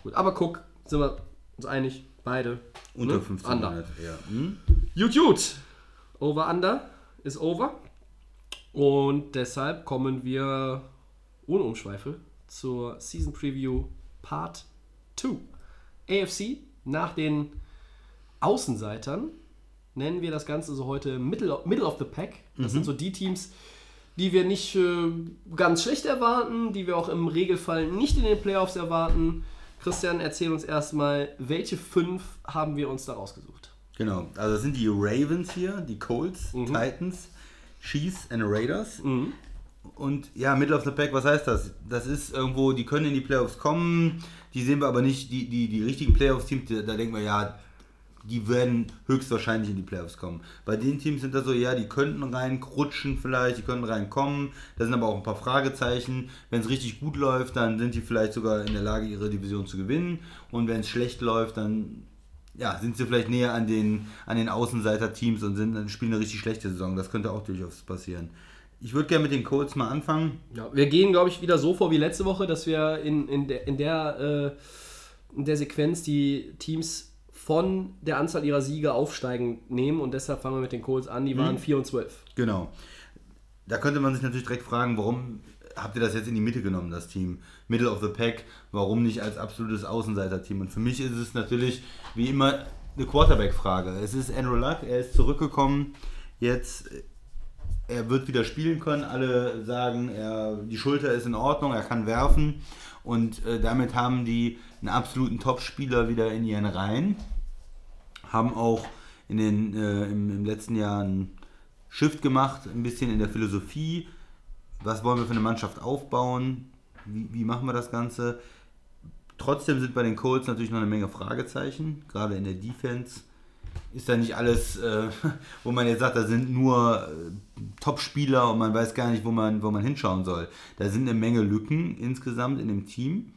Gut, aber guck, sind wir uns einig, beide. Unter ne? 1500. Under. Ja. Hm? Gut, gut. Over Under ist over. Und deshalb kommen wir ohne Umschweife zur Season Preview Part 2. AFC nach den Außenseitern nennen wir das Ganze so heute Middle, Middle of the Pack. Das sind so die Teams, die wir nicht äh, ganz schlecht erwarten, die wir auch im Regelfall nicht in den Playoffs erwarten. Christian, erzähl uns erstmal, welche fünf haben wir uns da rausgesucht? Genau, also das sind die Ravens hier, die Colts, Titans, Chiefs und Raiders. Und ja, Middle of the Pack, was heißt das? Das ist irgendwo, die können in die Playoffs kommen, die sehen wir aber nicht, die, die, die richtigen Playoffs-Teams, da denken wir, ja, die werden höchstwahrscheinlich in die Playoffs kommen. Bei den Teams sind das so, ja, die könnten reinrutschen vielleicht, die können reinkommen, da sind aber auch ein paar Fragezeichen. Wenn es richtig gut läuft, dann sind die vielleicht sogar in der Lage, ihre Division zu gewinnen. Und wenn es schlecht läuft, dann ja, sind sie vielleicht näher an den, an den Außenseiter-Teams und sind, spielen eine richtig schlechte Saison. Das könnte auch durchaus passieren. Ich würde gerne mit den Colts mal anfangen. Ja, wir gehen, glaube ich, wieder so vor wie letzte Woche, dass wir in, in der, in, der, äh, in der Sequenz die Teams von der Anzahl ihrer Siege aufsteigen nehmen und deshalb fangen wir mit den Colts an. Die waren 4 und 12. Genau. Da könnte man sich natürlich direkt fragen, warum habt ihr das jetzt in die Mitte genommen, das Team? Middle of the Pack, warum nicht als absolutes Außenseiter-Team? Und für mich ist es natürlich wie immer eine Quarterback-Frage. Es ist Andrew Luck, er ist zurückgekommen, jetzt er wird wieder spielen können. Alle sagen, er, die Schulter ist in Ordnung, er kann werfen. Und äh, damit haben die einen absoluten Top-Spieler wieder in ihren Reihen. Haben auch in den, äh, im, im letzten Jahr einen Shift gemacht, ein bisschen in der Philosophie. Was wollen wir für eine Mannschaft aufbauen? Wie, wie machen wir das Ganze? Trotzdem sind bei den Colts natürlich noch eine Menge Fragezeichen, gerade in der Defense. Ist da nicht alles, äh, wo man jetzt sagt, da sind nur äh, Top-Spieler und man weiß gar nicht, wo man, wo man hinschauen soll. Da sind eine Menge Lücken insgesamt in dem Team.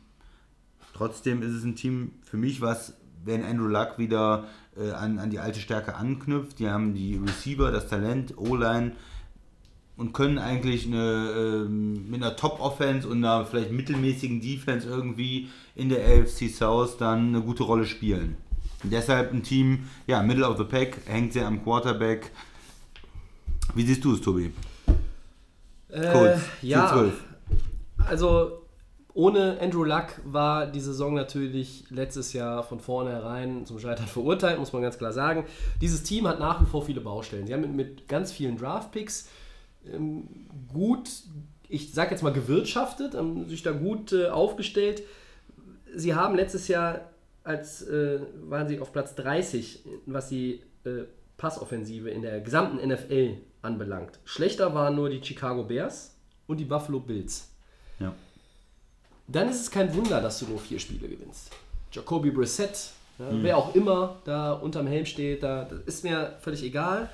Trotzdem ist es ein Team für mich, was, wenn Andrew Luck wieder äh, an, an die alte Stärke anknüpft, die haben die Receiver, das Talent, O-Line und können eigentlich eine, ähm, mit einer Top-Offense und einer vielleicht mittelmäßigen Defense irgendwie in der AFC South dann eine gute Rolle spielen. Und deshalb ein Team, ja, Middle of the Pack, hängt sehr am Quarterback. Wie siehst du es, Tobi? Colts, Äh, ja, 4-12. also ohne Andrew Luck war die Saison natürlich letztes Jahr von vornherein zum Scheitern verurteilt, muss man ganz klar sagen. Dieses Team hat nach wie vor viele Baustellen. Sie haben mit, mit ganz vielen Draft-Picks ähm, gut ich sage jetzt mal gewirtschaftet, haben sich da gut äh, aufgestellt. Sie haben letztes Jahr, als äh, waren sie auf Platz 30, was die äh, Passoffensive in der gesamten NFL anbelangt. Schlechter waren nur die Chicago Bears und die Buffalo Bills. Ja. Dann ist es kein Wunder, dass du nur vier Spiele gewinnst. Jacoby Brissett, ja, wer auch immer da unterm Helm steht, da, das ist mir völlig egal.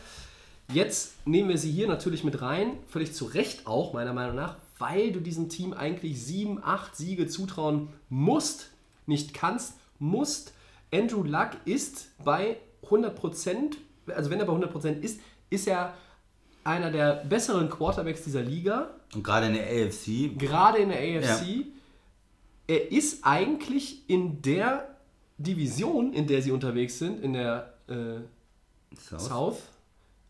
Jetzt nehmen wir sie hier natürlich mit rein, völlig zu Recht auch, meiner Meinung nach, weil du diesem Team eigentlich sieben, acht Siege zutrauen musst, nicht kannst, musst. Andrew Luck ist bei 100%, also wenn er bei 100% ist, ist er einer der besseren Quarterbacks dieser Liga, Und gerade in der AFC, gerade in der AFC. Er ist eigentlich in der Division, in der sie unterwegs sind, in der äh, South. South,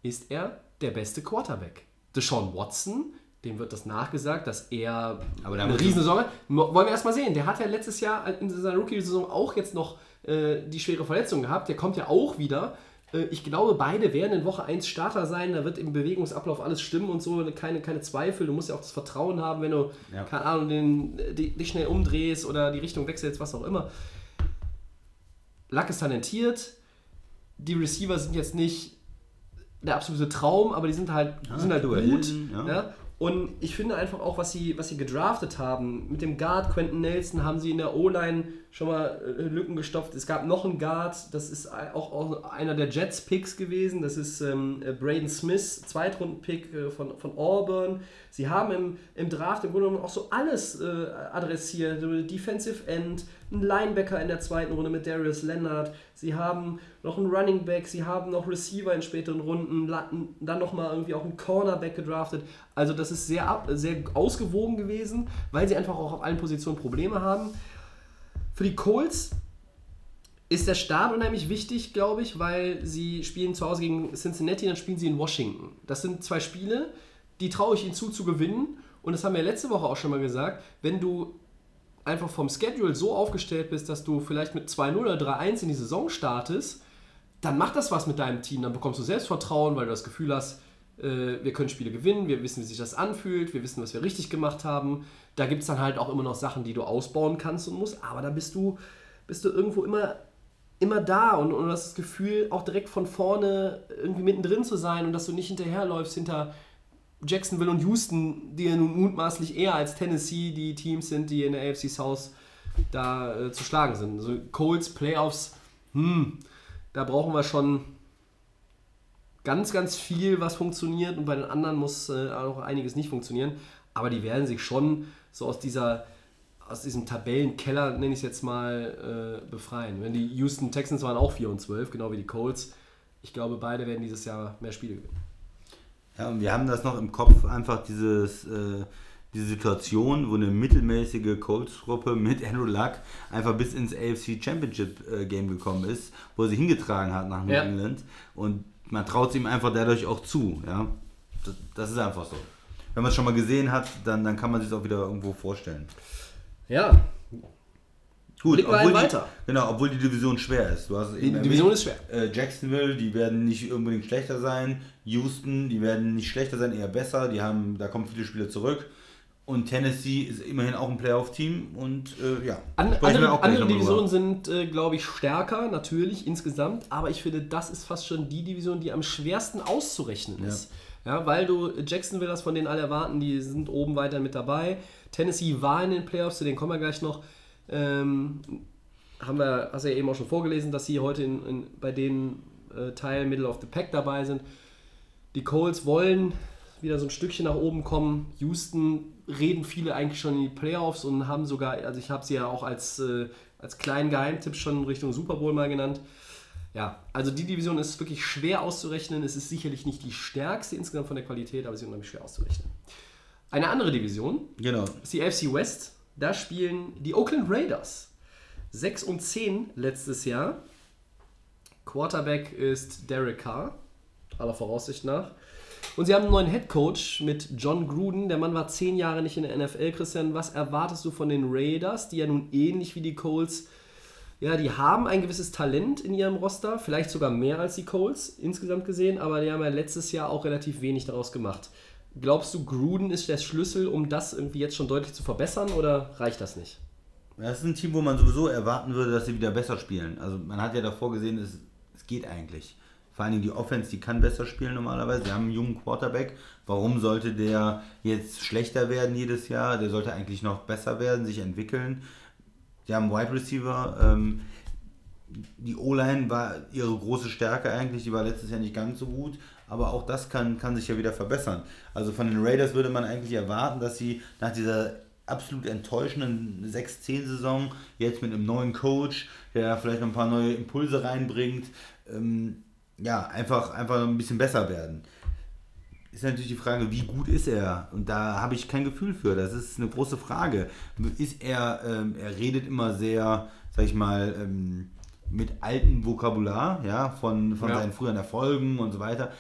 ist er der beste Quarterback. Deshaun Watson, dem wird das nachgesagt, dass er Aber eine Riesensaison hat. Wollen wir erstmal sehen. Der hat ja letztes Jahr in seiner Rookie-Saison auch jetzt noch äh, die schwere Verletzung gehabt. Der kommt ja auch wieder. Äh, ich glaube, beide werden in Woche 1 Starter sein. Da wird im Bewegungsablauf alles stimmen und so. Keine, keine Zweifel. Du musst ja auch das Vertrauen haben, wenn du, Ja. keine Ahnung, den, dich schnell umdrehst oder die Richtung wechselst, was auch immer. Luck ist talentiert. Die Receiver sind jetzt nicht der absolute Traum, aber die sind halt, sind halt gut. Ja. Ja. Und ich finde einfach auch, was sie, was sie gedraftet haben, mit dem Guard Quentin Nelson haben sie in der O-Line schon mal äh, Lücken gestopft. Es gab noch einen Guard, das ist auch, einer der Jets-Picks gewesen, das ist ähm, äh, Braden Smith, Zweitrunden-Pick äh, von, von Auburn. Sie haben im, im Draft im Grunde genommen auch so alles äh, adressiert. Defensive End, ein Linebacker in der zweiten Runde mit Darius Leonard. Sie haben noch einen Running Back, sie haben noch Receiver in späteren Runden, dann nochmal irgendwie auch einen Cornerback gedraftet. Also das ist sehr, sehr ausgewogen gewesen, weil sie einfach auch auf allen Positionen Probleme haben. Für die Colts ist der Start unheimlich wichtig, glaube ich, weil sie spielen zu Hause gegen Cincinnati, dann spielen sie in Washington. Das sind zwei Spiele, die traue ich ihnen zu zu gewinnen. Und das haben wir letzte Woche auch schon mal gesagt. Wenn du einfach vom Schedule so aufgestellt bist, dass du vielleicht mit 2-0 oder 3-1 in die Saison startest, dann macht das was mit deinem Team. Dann bekommst du Selbstvertrauen, weil du das Gefühl hast, äh, wir können Spiele gewinnen, wir wissen, wie sich das anfühlt, wir wissen, was wir richtig gemacht haben. Da gibt es dann halt auch immer noch Sachen, die du ausbauen kannst und musst, aber da bist du, bist du irgendwo immer, immer da und, und hast das Gefühl, auch direkt von vorne irgendwie mittendrin zu sein und dass du nicht hinterherläufst hinter Jacksonville und Houston, die ja nun mutmaßlich eher als Tennessee die Teams sind, die in der AFC South da äh, zu schlagen sind. Also Colts, Playoffs, hm, da brauchen wir schon ganz, ganz viel, was funktioniert und bei den anderen muss äh, auch einiges nicht funktionieren. Aber die werden sich schon so aus dieser aus diesem Tabellenkeller, nenne ich es jetzt mal, äh, befreien. Wenn die Houston Texans waren auch 4 und 12, genau wie die Colts. Ich glaube, beide werden dieses Jahr mehr Spiele gewinnen. Ja, und wir haben das noch im Kopf, einfach dieses, äh, diese Situation, wo eine mittelmäßige Colts-Gruppe mit Andrew Luck einfach bis ins AFC Championship äh, Game gekommen ist, wo er sie hingetragen hat nach New Ja. England. Und man traut es ihm einfach dadurch auch zu. Ja? Das, das ist einfach so. Wenn man es schon mal gesehen hat, dann, dann kann man sich auch wieder irgendwo vorstellen. Ja, Gut, Blicken obwohl die, weiter. Genau, obwohl die Division schwer ist. Du hast Die eben Division erwähnt. ist schwer. Äh, Jacksonville, die werden nicht unbedingt schlechter sein. Houston, die werden nicht schlechter sein, eher besser. Die haben, da kommen viele Spieler zurück. Und Tennessee ist immerhin auch ein Playoff-Team. Und äh, ja, An, andere, andere. Divisionen sind, äh, glaube ich, stärker, natürlich insgesamt, aber ich finde, das ist fast schon die Division, die am schwersten auszurechnen ist. Ja, weil du Jacksonville hast, von denen alle erwarten, die sind oben weiter mit dabei. Tennessee war in den Playoffs, zu denen kommen wir gleich noch. Ähm, haben wir, hast du ja eben auch schon vorgelesen, dass sie heute in, in, bei den äh, Teilen Middle of the Pack dabei sind. Die Colts wollen wieder so ein Stückchen nach oben kommen. Houston reden viele eigentlich schon in die Playoffs und haben sogar, also ich habe sie ja auch als, äh, als kleinen Geheimtipp schon Richtung Super Bowl mal genannt. Ja, also die Division ist wirklich schwer auszurechnen. Es ist sicherlich nicht die stärkste insgesamt von der Qualität, aber sie ist unheimlich schwer auszurechnen. Eine andere Division Genau. ist die AFC West. Da spielen die Oakland Raiders. 6 und 10 letztes Jahr. Quarterback ist Derek Carr, aller Voraussicht nach. Und sie haben einen neuen Head Coach mit John Gruden. Der Mann war 10 Jahre nicht in der NFL. Christian, was erwartest du von den Raiders, die ja nun ähnlich wie die Colts, ja, die haben ein gewisses Talent in ihrem Roster, vielleicht sogar mehr als die Colts insgesamt gesehen, aber die haben ja letztes Jahr auch relativ wenig daraus gemacht. Glaubst du, Gruden ist der Schlüssel, um das irgendwie jetzt schon deutlich zu verbessern oder reicht das nicht? Das ist ein Team, wo man sowieso erwarten würde, dass sie wieder besser spielen. Also man hat ja davor gesehen, es, es geht eigentlich. Vor allen Dingen die Offense, die kann besser spielen normalerweise. Sie haben einen jungen Quarterback. Warum sollte der jetzt schlechter werden jedes Jahr? Der sollte eigentlich noch besser werden, sich entwickeln. Sie haben einen Wide Receiver. Ähm, die O-Line war ihre große Stärke eigentlich. Die war letztes Jahr nicht ganz so gut. Aber auch das kann, kann sich ja wieder verbessern. Also von den Raiders würde man eigentlich erwarten, dass sie nach dieser absolut enttäuschenden 6-10-Saison jetzt mit einem neuen Coach, der vielleicht noch ein paar neue Impulse reinbringt, ähm, ja, einfach, einfach ein bisschen besser werden. Ist natürlich die Frage, wie gut ist er? Und da habe ich kein Gefühl für. Das ist eine große Frage. Ist er, ähm, er redet immer sehr, sag ich mal, ähm, mit altem Vokabular, ja, von, von Ja. seinen früheren Erfolgen und so weiter.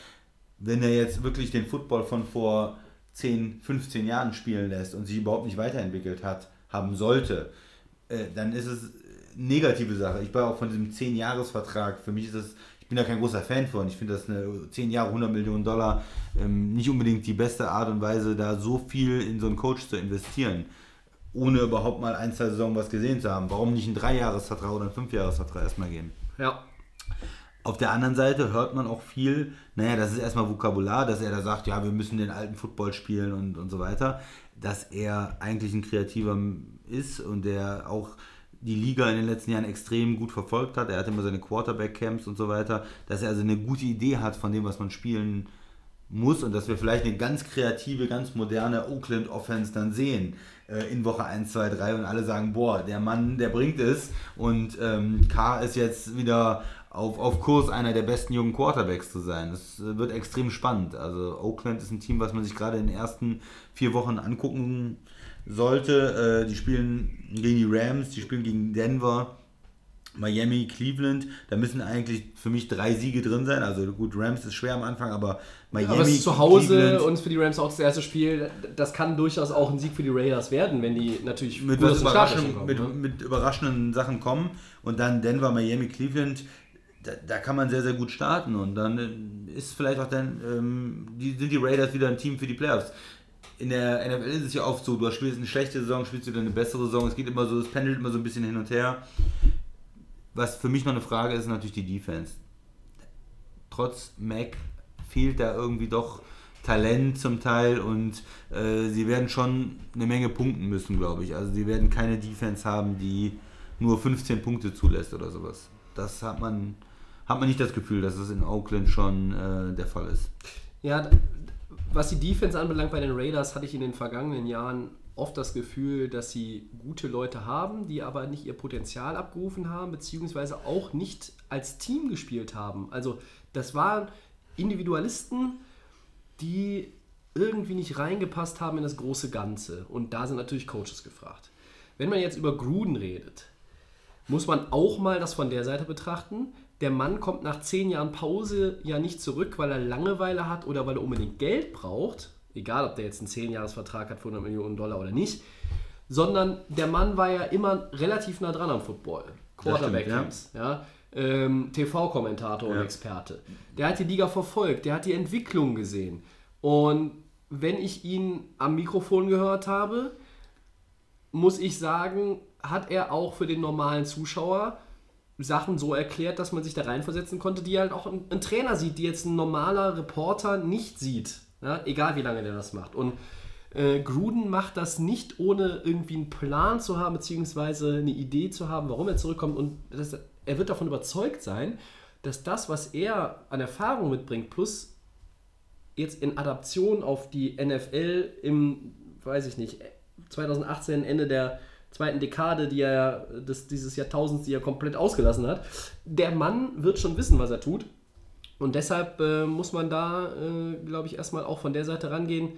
Wenn er jetzt wirklich den Football von vor 10, 15 Jahren spielen lässt und sich überhaupt nicht weiterentwickelt hat, haben sollte, äh, dann ist es eine negative Sache. Ich war auch von diesem 10-Jahres-Vertrag, für mich ist das, ich bin da kein großer Fan von. Ich finde das eine 10 Jahre, 100 Millionen Dollar ähm, nicht unbedingt die beste Art und Weise, da so viel in so einen Coach zu investieren, ohne überhaupt mal ein, zwei Saison was gesehen zu haben. Warum nicht einen Dreijahresvertrag oder einen Fünfjahresvertrag erstmal gehen? Ja. Auf der anderen Seite hört man auch viel, naja, das ist erstmal Vokabular, dass er da sagt, ja, wir müssen den alten Football spielen und, und so weiter, dass er eigentlich ein Kreativer ist und der auch die Liga in den letzten Jahren extrem gut verfolgt hat. Er hat immer seine Quarterback-Camps und so weiter, dass er also eine gute Idee hat von dem, was man spielen muss und dass wir vielleicht eine ganz kreative, ganz moderne Oakland Offense dann sehen äh, in Woche 1, 2, 3 und alle sagen, boah, der Mann, der bringt es und ähm, K ist jetzt wieder auf, auf Kurs, einer der besten jungen Quarterbacks zu sein. Das äh, wird extrem spannend. Also Oakland ist ein Team, was man sich gerade in den ersten vier Wochen angucken sollte. Äh, die spielen gegen die Rams, die spielen gegen Denver. Miami, Cleveland, da müssen eigentlich für mich drei Siege drin sein. Also gut, Rams ist schwer am Anfang, aber Miami, Aber es ist zu Hause Cleveland, und für die Rams auch das erste Spiel. Das kann durchaus auch ein Sieg für die Raiders werden, wenn die natürlich mit, was überraschend, kommen, mit, ne? mit überraschenden Sachen kommen und dann Denver, Miami, Cleveland, da, da kann man sehr, sehr gut starten und dann äh, ist vielleicht auch dann, ähm, die, sind die Raiders wieder ein Team für die Playoffs. In der NFL ist es ja oft so, du spielst eine schlechte Saison, spielst du eine bessere Saison, es geht immer so, es pendelt immer so ein bisschen hin und her. Was für mich noch eine Frage ist, ist natürlich die Defense. Trotz Mac fehlt da irgendwie doch Talent zum Teil und äh, sie werden schon eine Menge punkten müssen, glaube ich. Also sie werden keine Defense haben, die nur 15 Punkte zulässt oder sowas. Das hat man, hat man nicht das Gefühl, dass es in Oakland schon äh, der Fall ist. Ja, was die Defense anbelangt bei den Raiders, hatte ich in den vergangenen Jahren oft das Gefühl, dass sie gute Leute haben, die aber nicht ihr Potenzial abgerufen haben, beziehungsweise auch nicht als Team gespielt haben. Also das waren Individualisten, die irgendwie nicht reingepasst haben in das große Ganze. Und da sind natürlich Coaches gefragt. Wenn man jetzt über Gruden redet, muss man auch mal das von der Seite betrachten. Der Mann kommt nach zehn Jahren Pause ja nicht zurück, weil er Langeweile hat oder weil er unbedingt Geld braucht. Egal, ob der jetzt einen 10-Jahres-Vertrag hat für 100 Millionen Dollar oder nicht. Sondern der Mann war ja immer relativ nah dran am Football. Quarterback-Camps, ja. Ähm, TV-Kommentator und Ja. Experte. Der hat die Liga verfolgt, der hat die Entwicklung gesehen. Und wenn ich ihn am Mikrofon gehört habe, muss ich sagen, hat er auch für den normalen Zuschauer Sachen so erklärt, dass man sich da reinversetzen konnte, die halt auch ein, Trainer sieht, die jetzt ein normaler Reporter nicht sieht. Ja, egal wie lange der das macht. Und äh, Gruden macht das nicht, ohne irgendwie einen Plan zu haben, beziehungsweise eine Idee zu haben, warum er zurückkommt. Und das, er wird davon überzeugt sein, dass das, was er an Erfahrung mitbringt, plus jetzt in Adaption auf die NFL im, weiß ich nicht, 2018, Ende der zweiten Dekade, die er des, dieses Jahrtausends, die er komplett ausgelassen hat, der Mann wird schon wissen, was er tut. Und deshalb äh, muss man da, äh, glaube ich, erstmal auch von der Seite rangehen.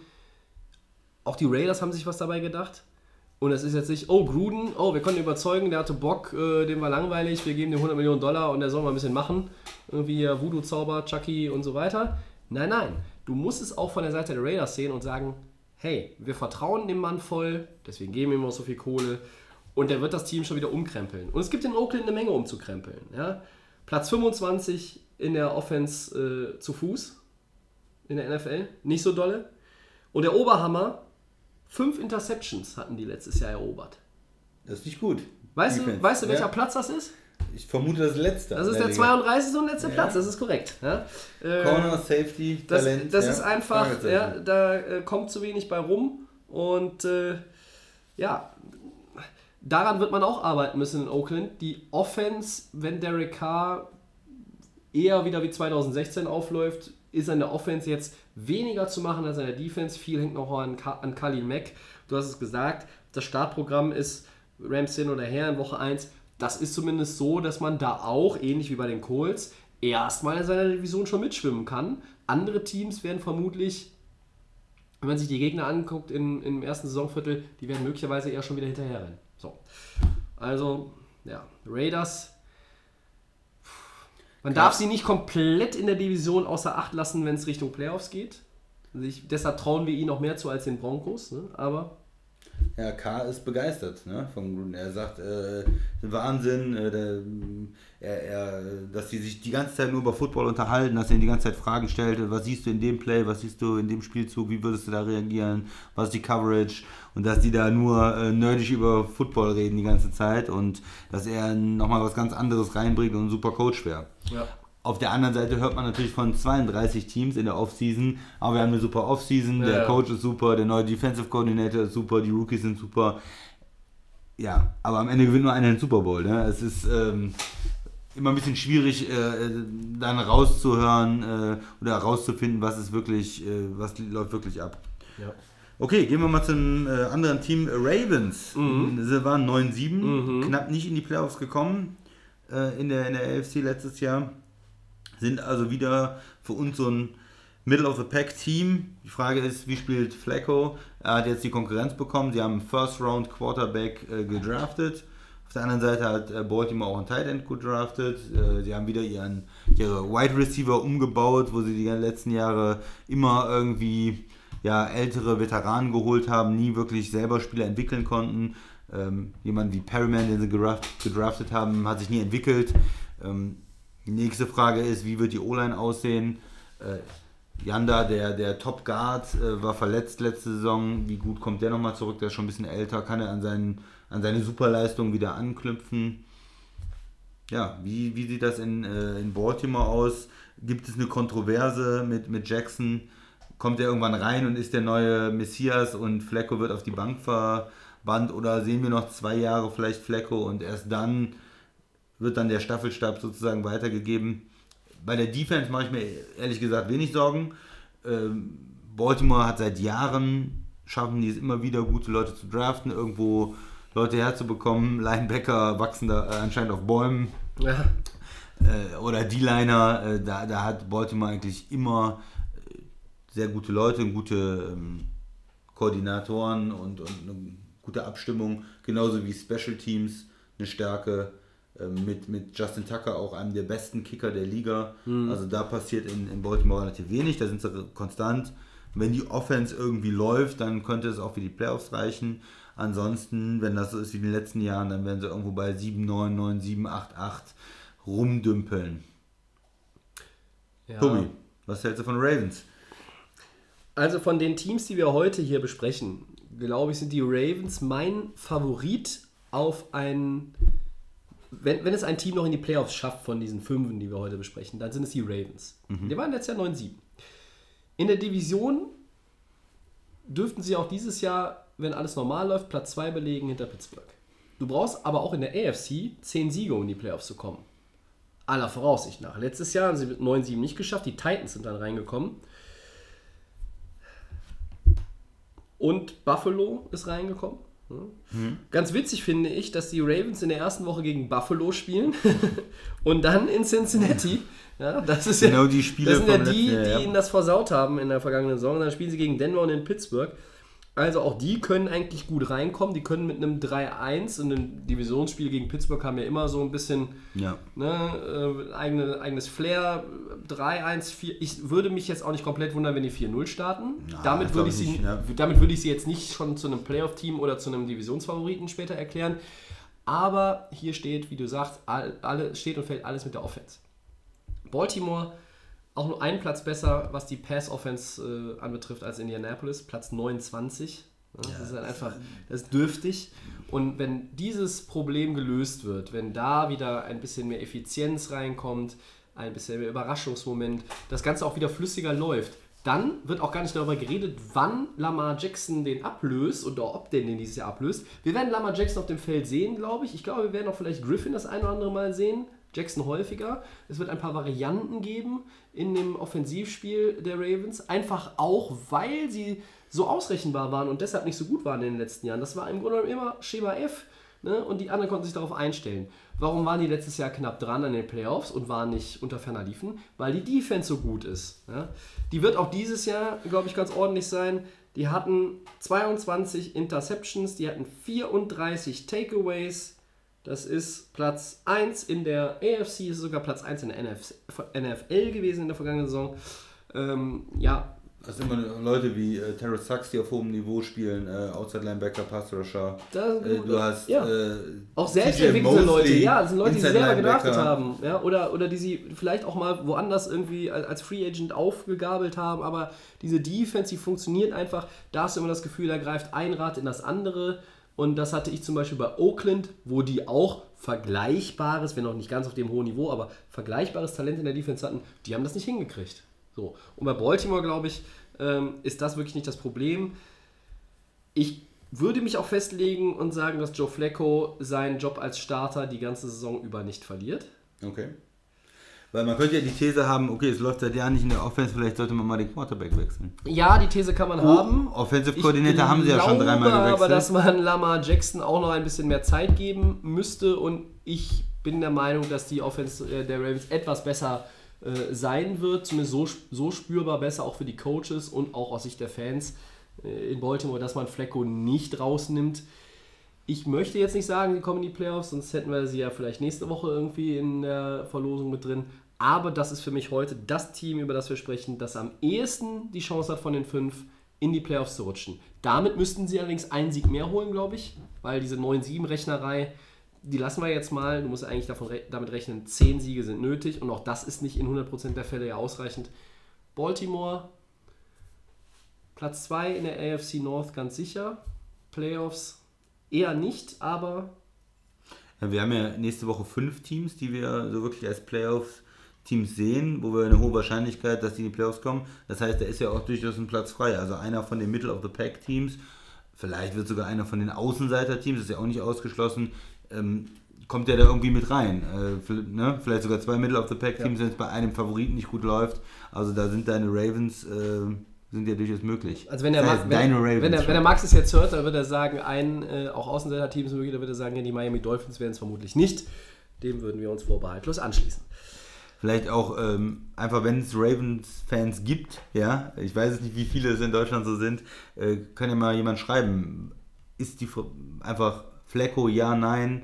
Auch die Raiders haben sich was dabei gedacht. Und es ist jetzt nicht, oh, Gruden, oh, wir konnten überzeugen, der hatte Bock, äh, dem war langweilig, wir geben dem 100 Millionen Dollar und der soll mal ein bisschen machen. Irgendwie hier Voodoo-Zauber, Chucky und so weiter. Nein, nein. Du musst es auch von der Seite der Raiders sehen und sagen, hey, wir vertrauen dem Mann voll, deswegen geben wir ihm auch so viel Kohle. Und der wird das Team schon wieder umkrempeln. Und es gibt in Oakland eine Menge umzukrempeln. Ja? Platz 25 in der Offense äh, zu Fuß in der NFL, nicht so dolle. Und der Oberhammer, fünf Interceptions hatten die letztes Jahr erobert. Das ist nicht gut. Weißt Defense. du, weißt du welcher Ja. Platz das ist? Ich vermute das letzte. Das ist der Liga. 32. und letzte Platz, das ist korrekt. Ja? Äh, Corner, Safety, das, Talent. das ja. ist einfach, ja, da äh, kommt zu wenig bei rum und äh, ja, daran wird man auch arbeiten müssen in Oakland. Die Offense, wenn Derek Carr eher wieder wie 2016 aufläuft, ist an der Offense jetzt weniger zu machen als an der Defense. Viel hängt noch an, an Khalil Mack. Du hast es gesagt, das Startprogramm ist Rams hin oder her in Woche 1. Das ist zumindest so, dass man da auch, ähnlich wie bei den Colts, erstmal in seiner Division schon mitschwimmen kann. Andere Teams werden vermutlich, wenn man sich die Gegner anguckt in, im ersten Saisonviertel, die werden möglicherweise eher schon wieder hinterherrennen. So. Also, ja, Raiders. Man darf sie nicht komplett in der Division außer Acht lassen, wenn es Richtung Playoffs geht. Also ich, deshalb trauen wir ihnen noch mehr zu als den Broncos. Ne? Aber Ja, K ist begeistert ne, von Gruden. Er sagt, äh, Wahnsinn, äh, der, er, er, dass die sich die ganze Zeit nur über Football unterhalten, dass er ihnen die ganze Zeit Fragen stellt, was siehst du in dem Play, was siehst du in dem Spielzug, wie würdest du da reagieren, was ist die Coverage und dass die da nur äh, nerdig über Football reden die ganze Zeit und dass er nochmal was ganz anderes reinbringt und ein super Coach wäre. ja. Auf der anderen Seite hört man natürlich von 32 Teams in der Offseason, aber wir haben eine super Offseason, der Ja. Coach ist super, der neue Defensive Coordinator ist super, die Rookies sind super. Ja, aber am Ende gewinnt nur einer den Super Bowl. Ne? Es ist ähm, immer ein bisschen schwierig, äh, dann rauszuhören äh, oder rauszufinden, was ist wirklich, äh, was läuft wirklich ab. Ja. Okay, gehen wir mal zum äh, anderen Team, Ravens. Sie waren 9-7, knapp nicht in die Playoffs gekommen äh, in, der, in der AFC letztes Jahr. Sind also wieder für uns so ein Middle-of-the-Pack-Team. Die Frage ist, wie spielt Flacco? Er hat jetzt die Konkurrenz bekommen. Sie haben First-Round-Quarterback äh, gedraftet. Auf der anderen Seite hat äh, Baltimore auch einen Tight End gedraftet. Äh, sie haben wieder ihren, ihre Wide Receiver umgebaut, wo sie die letzten Jahre immer irgendwie ja, ältere Veteranen geholt haben, nie wirklich selber Spieler entwickeln konnten. Ähm, jemand wie Perryman, den sie gedraft, gedraftet haben, hat sich nie entwickelt. Ähm, nächste Frage ist, wie wird die O-Line aussehen? Äh, Yanda, der, der Top Guard, äh, war verletzt letzte Saison. Wie gut kommt der nochmal zurück? Der ist schon ein bisschen älter. Kann er an, seinen, an seine Superleistung wieder anknüpfen? Ja, wie, wie sieht das in, äh, in Baltimore aus? Gibt es eine Kontroverse mit, mit Jackson? Kommt er irgendwann rein und ist der neue Messias und Flecko wird auf die Bank verbannt? Oder sehen wir noch zwei Jahre vielleicht Flecko und erst dann wird dann der Staffelstab sozusagen weitergegeben? Bei der Defense mache ich mir ehrlich gesagt wenig Sorgen. Ähm, Baltimore hat seit Jahren, schaffen die es immer wieder, gute Leute zu draften, irgendwo Leute herzubekommen. Linebacker wachsen da äh, anscheinend auf Bäumen Ja. äh, oder D-Liner, äh, da, da hat Baltimore eigentlich immer sehr gute Leute, gute ähm, Koordinatoren und, und eine gute Abstimmung, genauso wie Special Teams, eine Stärke mit, mit Justin Tucker, auch einem der besten Kicker der Liga. Also da passiert in, in Baltimore relativ wenig, da sind sie konstant. Wenn die Offense irgendwie läuft, dann könnte es auch für die Playoffs reichen. Ansonsten, wenn das so ist wie in den letzten Jahren, dann werden sie irgendwo bei 7, 9, 9, 7, 8, 8 rumdümpeln. Ja. Tobi, was hältst du von Ravens? Also von den Teams, die wir heute hier besprechen, glaube ich, sind die Ravens mein Favorit auf ein. Wenn, wenn es ein Team noch in die Playoffs schafft von diesen fünfen, die wir heute besprechen, dann sind es die Ravens. Die waren letztes Jahr 9-7. In der Division dürften sie auch dieses Jahr, wenn alles normal läuft, Platz 2 belegen hinter Pittsburgh. Du brauchst aber auch in der AFC 10 Siege, um in die Playoffs zu kommen. Aller Voraussicht nach. Letztes Jahr haben sie mit 9-7 nicht geschafft. Die Titans sind dann reingekommen. Und Buffalo ist reingekommen. Hm. Ganz witzig finde ich, dass die Ravens in der ersten Woche gegen Buffalo spielen und dann in Cincinnati. Ja, das ist Genau ja, die Spiele Das sind ja die, die ja. ihnen das versaut haben in der vergangenen Saison. Dann spielen sie gegen Denver und in Pittsburgh. Also auch die können eigentlich gut reinkommen. Die können mit einem 3-1 und ein Divisionsspiel gegen Pittsburgh haben ja immer so ein bisschen Ja. ne, äh, eigene, eigenes Flair. 3-1, 4. Ich würde mich jetzt auch nicht komplett wundern, wenn die 4-0 starten. Na, damit, würde ich sie, nicht, ja. damit würde ich sie jetzt nicht schon zu einem Playoff-Team oder zu einem Divisionsfavoriten später erklären. Aber hier steht, wie du sagst, all, alle, steht und fällt alles mit der Offense. Baltimore auch nur einen Platz besser, was die Pass-Offense äh, anbetrifft, als Indianapolis. Platz 29. Ja, das ist halt einfach, das ist dürftig. Und wenn dieses Problem gelöst wird, wenn da wieder ein bisschen mehr Effizienz reinkommt, ein bisschen mehr Überraschungsmoment, das Ganze auch wieder flüssiger läuft, dann wird auch gar nicht darüber geredet, wann Lamar Jackson den ablöst oder ob den den dieses Jahr ablöst. Wir werden Lamar Jackson auf dem Feld sehen, glaube ich. Ich glaube, wir werden auch vielleicht Griffin das ein oder andere Mal sehen. Jackson häufiger. Es wird ein paar Varianten geben in dem Offensivspiel der Ravens. Einfach auch, weil sie so ausrechenbar waren und deshalb nicht so gut waren in den letzten Jahren. Das war im Grunde immer Schema F ne? und die anderen konnten sich darauf einstellen. Warum waren die letztes Jahr knapp dran an den Playoffs und waren nicht unter ferner Liefen? Weil die Defense so gut ist. Ja? Die wird auch dieses Jahr, glaube ich, ganz ordentlich sein. Die hatten 22 Interceptions, die hatten 34 Takeaways. Das ist Platz 1 in der AFC, ist sogar Platz 1 in der NFL gewesen in der vergangenen Saison. Ähm, ja, das sind immer Leute wie äh, Terrence Sachs, die auf hohem Niveau spielen, äh, Outside Linebacker, Pass Rusher. Äh, du hast ja. äh, auch selbst entwickelte Leute, ja, das sind Leute, die sie selber gedraftet haben, ja, oder, oder die sie vielleicht auch mal woanders irgendwie als Free Agent aufgegabelt haben, aber diese Defense, die funktioniert einfach, da hast du immer das Gefühl, da greift ein Rad in das andere und das hatte ich zum Beispiel bei Oakland, wo die auch vergleichbares, wenn auch nicht ganz auf dem hohen Niveau, aber vergleichbares Talent in der Defense hatten, die haben das nicht hingekriegt. So. Und bei Baltimore, glaube ich, ähm, ist das wirklich nicht das Problem. Ich würde mich auch festlegen und sagen, dass Joe Flacco seinen Job als Starter die ganze Saison über nicht verliert. Okay. Weil man könnte ja die These haben, okay, es läuft seit Jahren nicht in der Offense, vielleicht sollte man mal den Quarterback wechseln. Ja, die These kann man oh, haben. Offensive Coordinator haben sie ja schon dreimal gewechselt. aber dass man Lamar Jackson auch noch ein bisschen mehr Zeit geben müsste und ich bin der Meinung, dass die Offense äh, der Ravens etwas besser äh, sein wird, zumindest so, so spürbar besser auch für die Coaches und auch aus Sicht der Fans äh, in Baltimore, dass man Flecko nicht rausnimmt. Ich möchte jetzt nicht sagen, sie kommen in die Playoffs, sonst hätten wir sie ja vielleicht nächste Woche irgendwie in der Verlosung mit drin. Aber das ist für mich heute das Team, über das wir sprechen, das am ehesten die Chance hat von den fünf in die Playoffs zu rutschen. Damit müssten sie allerdings einen Sieg mehr holen, glaube ich, weil diese 9-7-Rechnerei die lassen wir jetzt mal. Du musst eigentlich davon, damit rechnen, 10 Siege sind nötig und auch das ist nicht in 100% der Fälle ja ausreichend. Baltimore, Platz 2 in der AFC North ganz sicher. Playoffs eher nicht, aber. Ja, wir haben ja nächste Woche fünf Teams, die wir so wirklich als Playoffs-Teams sehen, wo wir eine hohe Wahrscheinlichkeit, dass die in die Playoffs kommen. Das heißt, da ist ja auch durchaus ein Platz frei. Also einer von den Middle-of-the-Pack-Teams Vielleicht wird sogar einer von den Außenseiter-Teams, ist ja auch nicht ausgeschlossen, ähm, kommt der da irgendwie mit rein. Äh, ne? Vielleicht sogar zwei Middle of the Pack Teams, ja. wenn es bei einem Favoriten nicht gut läuft. Also da sind deine Ravens äh, sind ja durchaus möglich. Also wenn der, heißt, wenn, Ravens, wenn, der, wenn der Max es jetzt hört, dann wird er sagen, ein äh, auch Außenseiter-Team ist möglich, dann wird er sagen, ja, die Miami Dolphins werden es vermutlich nicht. Dem würden wir uns vorbehaltlos anschließen. Vielleicht auch ähm, einfach, wenn es Ravens-Fans gibt, ja, ich weiß es nicht, wie viele es in Deutschland so sind, äh, kann ja mal jemand schreiben, ist die einfach Flecko, ja, nein,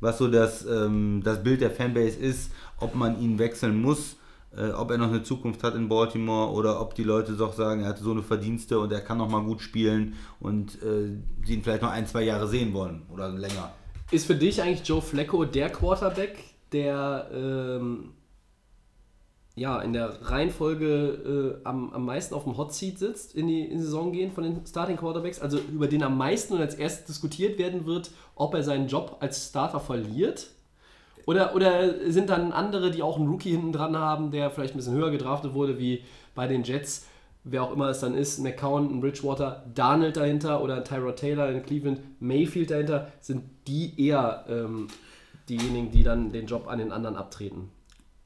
was so das, ähm, das Bild der Fanbase ist, ob man ihn wechseln muss, äh, ob er noch eine Zukunft hat in Baltimore oder ob die Leute doch sagen, er hatte so eine Verdienste und er kann noch mal gut spielen und äh, sie ihn vielleicht noch ein, zwei Jahre sehen wollen oder länger. Ist für dich eigentlich Joe Flecko der Quarterback, der ähm, ja, in der Reihenfolge äh, am, am meisten auf dem Hot Seat sitzt in die, in die Saison gehen von den Starting Quarterbacks, also über den am meisten und als erstes diskutiert werden wird, ob er seinen Job als Starter verliert. Oder, oder sind dann andere, die auch einen Rookie hinten dran haben, der vielleicht ein bisschen höher gedraftet wurde, wie bei den Jets, wer auch immer es dann ist, McCown, ein Bridgewater, Darnold dahinter oder Tyrod Taylor in Cleveland, Mayfield dahinter, sind die eher ähm, diejenigen, die dann den Job an den anderen abtreten?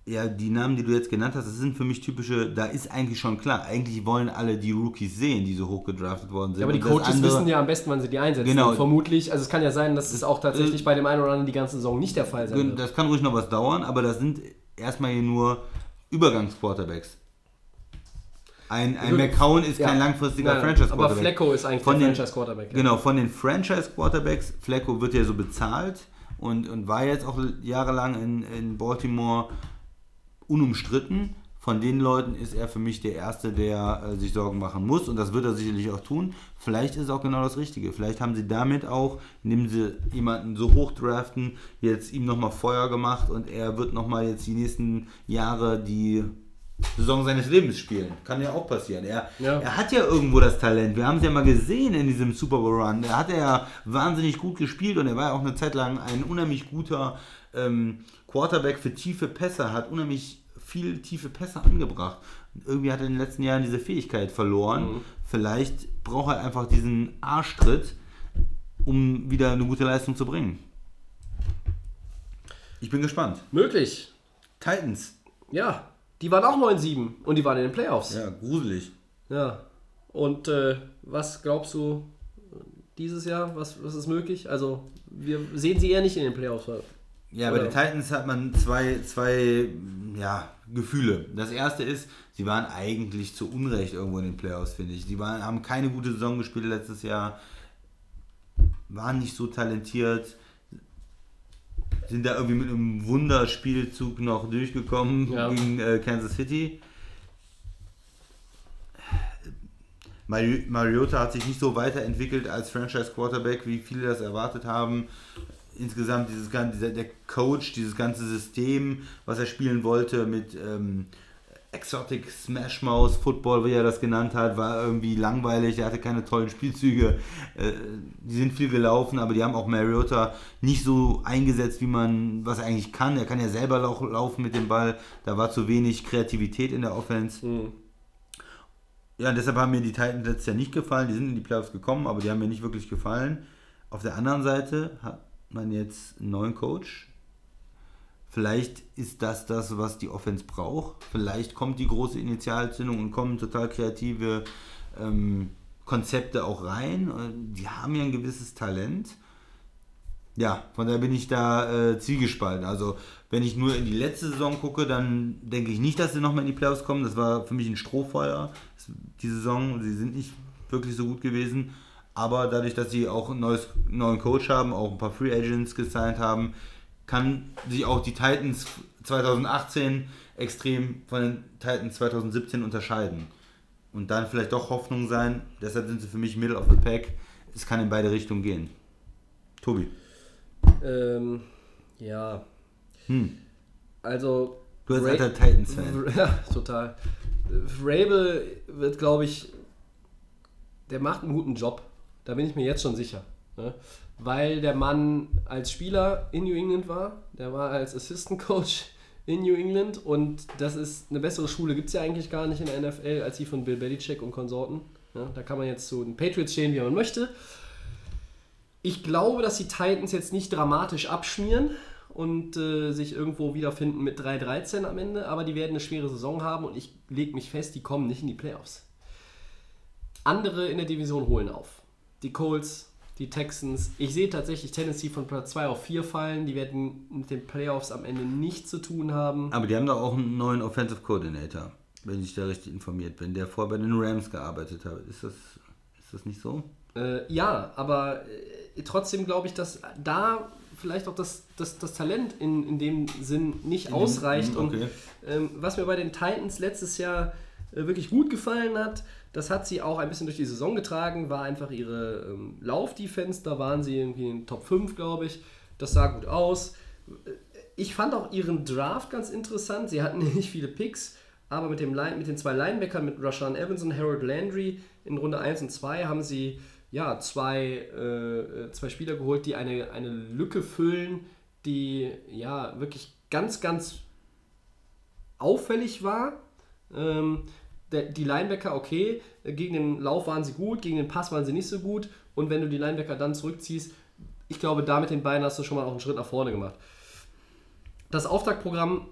Ja, die Namen, die du jetzt genannt hast, das sind für mich typische, da ist eigentlich schon klar, eigentlich wollen alle die Rookies sehen, die so hoch gedraftet worden sind. Ja, aber die Coaches andere, wissen ja am besten, wann sie die einsetzen. Genau. Und vermutlich, also es kann ja sein, dass es auch tatsächlich äh, bei dem einen oder anderen die ganze Saison nicht der Fall sein wird. Das kann ruhig noch was dauern, aber das sind erstmal hier nur Übergangsquarterbacks. Ein, ein McCown ist ja. kein langfristiger Franchise-Quarterback. Aber Flecko ist eigentlich von der Franchise-Quarterback. Ja. Genau, von den Franchise-Quarterbacks, Flecko wird ja so bezahlt und, und war jetzt auch jahrelang in, in Baltimore unumstritten. Von den Leuten ist er für mich der Erste, der äh, sich Sorgen machen muss und das wird er sicherlich auch tun. Vielleicht ist es auch genau das Richtige. Vielleicht haben sie damit auch, indem sie jemanden so hoch draften, jetzt ihm nochmal Feuer gemacht und er wird nochmal jetzt die nächsten Jahre die Saison seines Lebens spielen. Kann ja auch passieren. Er, Ja. er hat ja irgendwo das Talent. Wir haben es ja mal gesehen in diesem Super Bowl Run. Da hat er ja wahnsinnig gut gespielt und er war ja auch eine Zeit lang ein unheimlich guter ähm, Quarterback für tiefe Pässe, hat unheimlich viel tiefe Pässe angebracht. Und irgendwie hat er in den letzten Jahren diese Fähigkeit verloren. Vielleicht braucht er einfach diesen Arschtritt, um wieder eine gute Leistung zu bringen. Ich bin gespannt. Möglich. Titans. Ja, die waren auch 9-7 und die waren in den Playoffs. Ja, gruselig. Ja. Und äh, was glaubst du dieses Jahr? Was, was ist möglich? Also, wir sehen sie eher nicht in den Playoffs. Ja, bei Oder? den Titans hat man zwei, zwei ja, Gefühle. Das erste ist, sie waren eigentlich zu Unrecht irgendwo in den Playoffs, finde ich. Die waren, haben keine gute Saison gespielt letztes Jahr, waren nicht so talentiert, sind da irgendwie mit einem Wunderspielzug noch durchgekommen Ja. gegen äh, Kansas City. Mari- Mariota hat sich nicht so weiterentwickelt als Franchise Quarterback, wie viele das erwartet haben. Insgesamt dieses ganze, der Coach, dieses ganze System, was er spielen wollte mit ähm, Exotic Smash Mouse Football, wie er das genannt hat, war irgendwie langweilig. Er hatte keine tollen Spielzüge. Äh, die sind viel gelaufen, aber die haben auch Mariota nicht so eingesetzt, wie man was er eigentlich kann. Er kann ja selber lau laufen mit dem Ball. Da war zu wenig Kreativität in der Offense. Ja, und deshalb haben mir die Titans letztes Jahr nicht gefallen. Die sind in die Playoffs gekommen, aber die haben mir nicht wirklich gefallen. Auf der anderen Seite hat man jetzt einen neuen Coach. Vielleicht ist das das, was die Offense braucht. Vielleicht kommt die große Initialzündung und kommen total kreative ähm, Konzepte auch rein. Und Die haben ja ein gewisses Talent. Ja, von daher bin ich da äh, zwiegespalten. Also, wenn ich nur in die letzte Saison gucke, dann denke ich nicht, dass sie nochmal in die Playoffs kommen. Das war für mich ein Strohfeuer, die Saison. Sie sind nicht wirklich so gut gewesen. Aber dadurch, dass sie auch einen neues, neuen Coach haben, auch ein paar Free Agents gesigned haben, kann sich auch die Titans 2018 extrem von den Titans 2017 unterscheiden. Und dann vielleicht doch Hoffnung sein. Deshalb sind sie für mich Middle of the Pack. Es kann in beide Richtungen gehen. Tobi. Ähm, ja. Hm. Also. Du als alter Titans-Fan. Ja, total. Rabel wird, glaube ich, der macht einen guten Job. Da bin ich mir jetzt schon sicher. Ne? Weil der Mann als Spieler in New England war, der war als Assistant Coach in New England und das ist eine bessere Schule, gibt es ja eigentlich gar nicht in der NFL als die von Bill Belichick und Konsorten. Ja, da kann man jetzt zu den Patriots stehen, wie man möchte. Ich glaube, dass die Titans jetzt nicht dramatisch abschmieren und äh, sich irgendwo wiederfinden mit 3-13 am Ende, aber die werden eine schwere Saison haben und ich lege mich fest, die kommen nicht in die Playoffs. Andere in der Division holen auf. Die Colts, die Texans. Ich sehe tatsächlich Tennessee von Platz 2 auf 4 fallen. Die werden mit den Playoffs am Ende nichts zu tun haben. Aber die haben doch auch einen neuen Offensive Coordinator, wenn ich da richtig informiert bin, der vorher bei den Rams gearbeitet hat. Ist das, ist das nicht so? Äh, ja, aber äh, trotzdem glaube ich, dass da vielleicht auch das, das, das Talent in, in dem Sinn nicht ausreicht. mm, okay. Und ähm, was mir bei den Titans letztes Jahr wirklich gut gefallen hat, das hat sie auch ein bisschen durch die Saison getragen, war einfach ihre ähm, Laufdefense. Da waren sie irgendwie in den Top 5, glaube ich. Das sah gut aus. Ich fand auch ihren Draft ganz interessant. Sie hatten nicht viele Picks, aber mit, dem Line, mit den zwei Linebackern, mit Rashawn Evans und Harold Landry in Runde 1 und 2 haben sie ja, zwei, äh, zwei Spieler geholt, die eine, eine Lücke füllen, die ja wirklich ganz, ganz auffällig war. Ähm, die Linebacker, okay, gegen den Lauf waren sie gut, gegen den Pass waren sie nicht so gut. Und wenn du die Linebacker dann zurückziehst, ich glaube, da mit den beiden hast du schon mal auch einen Schritt nach vorne gemacht. Das Auftaktprogramm,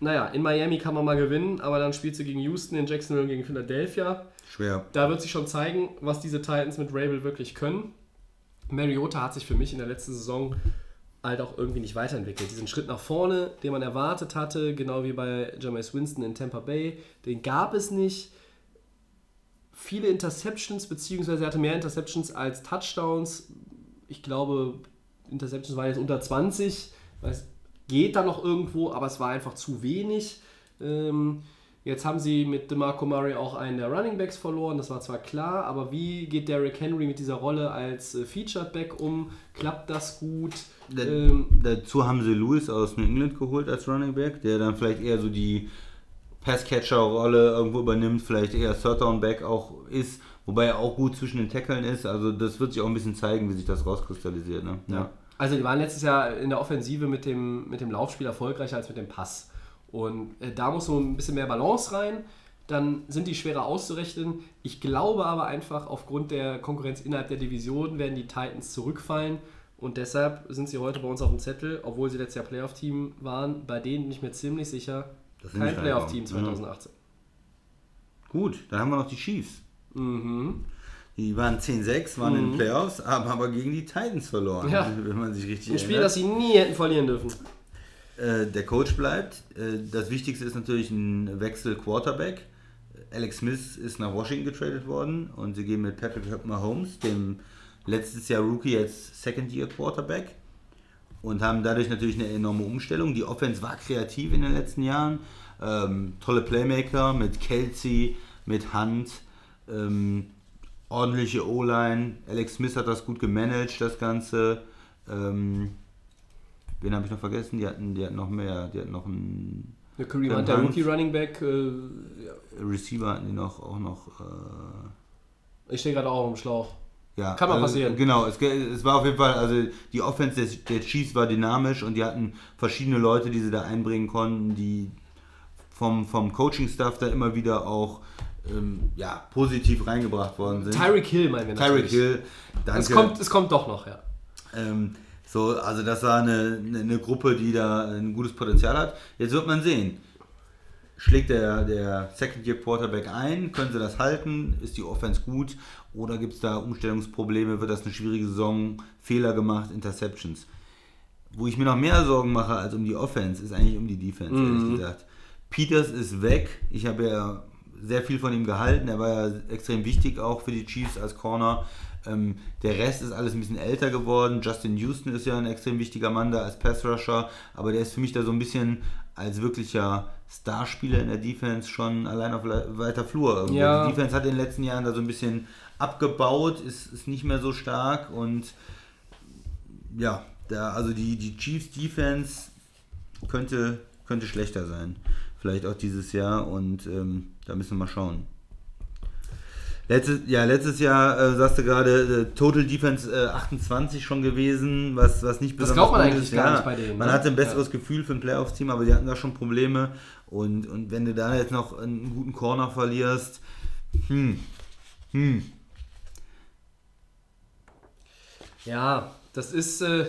naja, in Miami kann man mal gewinnen, aber dann spielst du gegen Houston, in Jacksonville und gegen Philadelphia. Schwer. Da wird sich schon zeigen, was diese Titans mit Rabel wirklich können. Mariota hat sich für mich in der letzten Saison halt auch irgendwie nicht weiterentwickelt. Diesen Schritt nach vorne, den man erwartet hatte, genau wie bei Jameis Winston in Tampa Bay, den gab es nicht. Viele Interceptions, beziehungsweise er hatte mehr Interceptions als Touchdowns. Ich glaube, Interceptions waren jetzt unter 20. Es geht da noch irgendwo, aber es war einfach zu wenig. Ähm, Jetzt haben sie mit DeMarco Murray auch einen der Running Backs verloren, das war zwar klar, aber wie geht Derrick Henry mit dieser Rolle als äh, Featured Back um? Klappt das gut? Da, Ähm, dazu haben sie Lewis aus New England geholt als Running Back, der dann vielleicht eher so die Passcatcher-Rolle irgendwo übernimmt, vielleicht eher Third Down Back auch ist, wobei er auch gut zwischen den Tackeln ist. Also das wird sich auch ein bisschen zeigen, wie sich das rauskristallisiert. Ne? Ja. Also die waren letztes Jahr in der Offensive mit dem, mit dem Laufspiel erfolgreicher als mit dem Pass. Und äh, da muss so ein bisschen mehr Balance rein. Dann sind die schwerer auszurechnen. Ich glaube aber einfach, aufgrund der Konkurrenz innerhalb der Division werden die Titans zurückfallen. Und deshalb sind sie heute bei uns auf dem Zettel, obwohl sie letztes Jahr Playoff-Team waren. Bei denen bin ich mir ziemlich sicher, kein Playoff-Team reingekommen. 2018. Gut, dann haben wir noch die Chiefs. Mhm. Die waren 10-6, waren in den Playoffs, haben aber gegen die Titans verloren, Ja. wenn man sich richtig Ein Spiel, erinnert. das sie nie hätten verlieren dürfen. Äh, der Coach bleibt. Äh, das Wichtigste ist natürlich ein Wechsel Quarterback. Alex Smith ist nach Washington getradet worden und sie gehen mit Patrick Mahomes, dem letztes Jahr Rookie, jetzt Second Year Quarterback und haben dadurch natürlich eine enorme Umstellung. Die Offense war kreativ in den letzten Jahren. Ähm, tolle Playmaker mit Kelsey, mit Hunt, ähm, ordentliche O-Line. Alex Smith hat das gut gemanagt, das Ganze. Ähm, wen habe ich noch vergessen? Die hatten, die hatten noch mehr. Die hatten noch einen Der Kareem Hunt, der. Rookie Running Back, äh, ja, Receiver, hatten die noch auch noch. Äh, ich stehe gerade auch im Schlauch. Ja, Kann mal also, passieren. Genau, es, es war auf jeden Fall, also die Offense des, der Chiefs war dynamisch und die hatten verschiedene Leute, die sie da einbringen konnten, die vom, vom Coaching-Staff da immer wieder auch ähm, ja, positiv reingebracht worden sind. Tyreek Hill meinen wir Tyreek natürlich. Hill, danke. Es kommt, es kommt doch noch, ja. Ähm, so, also das war eine, eine, Gruppe, die da ein gutes Potenzial hat. Jetzt wird man sehen. Schlägt der, der Second Year Quarterback ein? Können sie das halten? Ist die Offense gut? Oder gibt es da Umstellungsprobleme? Wird das eine schwierige Saison? Fehler gemacht? Interceptions? Wo ich mir noch mehr Sorgen mache als um die Offense, ist eigentlich um die Defense, ehrlich gesagt. Peters ist weg. Ich habe ja sehr viel von ihm gehalten. Er war ja extrem wichtig auch für die Chiefs als Corner. Ähm, der Rest ist alles ein bisschen älter geworden. Justin Houston ist ja ein extrem wichtiger Mann da als Pass-Rusher, aber der ist für mich da so ein bisschen als wirklicher Starspieler in der Defense schon allein auf weiter Flur. Ja. Die Defense hat in den letzten Jahren da so ein bisschen abgebaut, ist, ist nicht mehr so stark und ja, da, also die, die Chiefs Defense könnte, könnte schlechter sein. Vielleicht auch dieses Jahr und ähm, da müssen wir mal schauen. Letztes, ja, letztes Jahr äh, sagst du gerade, äh, Total Defense äh, 28 schon gewesen, was, was nicht Das besonders glaubt man eigentlich ist. gar Ja, nicht bei denen, Man ne? hatte ein besseres Gefühl für ein Playoffs-Team, aber die hatten da schon Probleme. Und, und wenn du da jetzt noch einen guten Corner verlierst, hm, hm, Ja, das ist äh,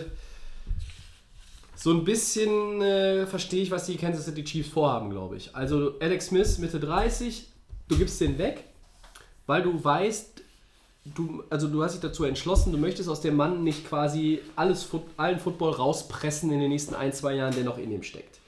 so ein bisschen, äh, verstehe ich, was die Kansas City Chiefs vorhaben, glaube ich. Also Alex Smith, Mitte 30, du gibst den weg, weil du weißt, du, also du hast dich dazu entschlossen, du möchtest aus dem Mann nicht quasi alles, allen Football rauspressen in den nächsten ein, zwei Jahren, der noch in ihm steckt.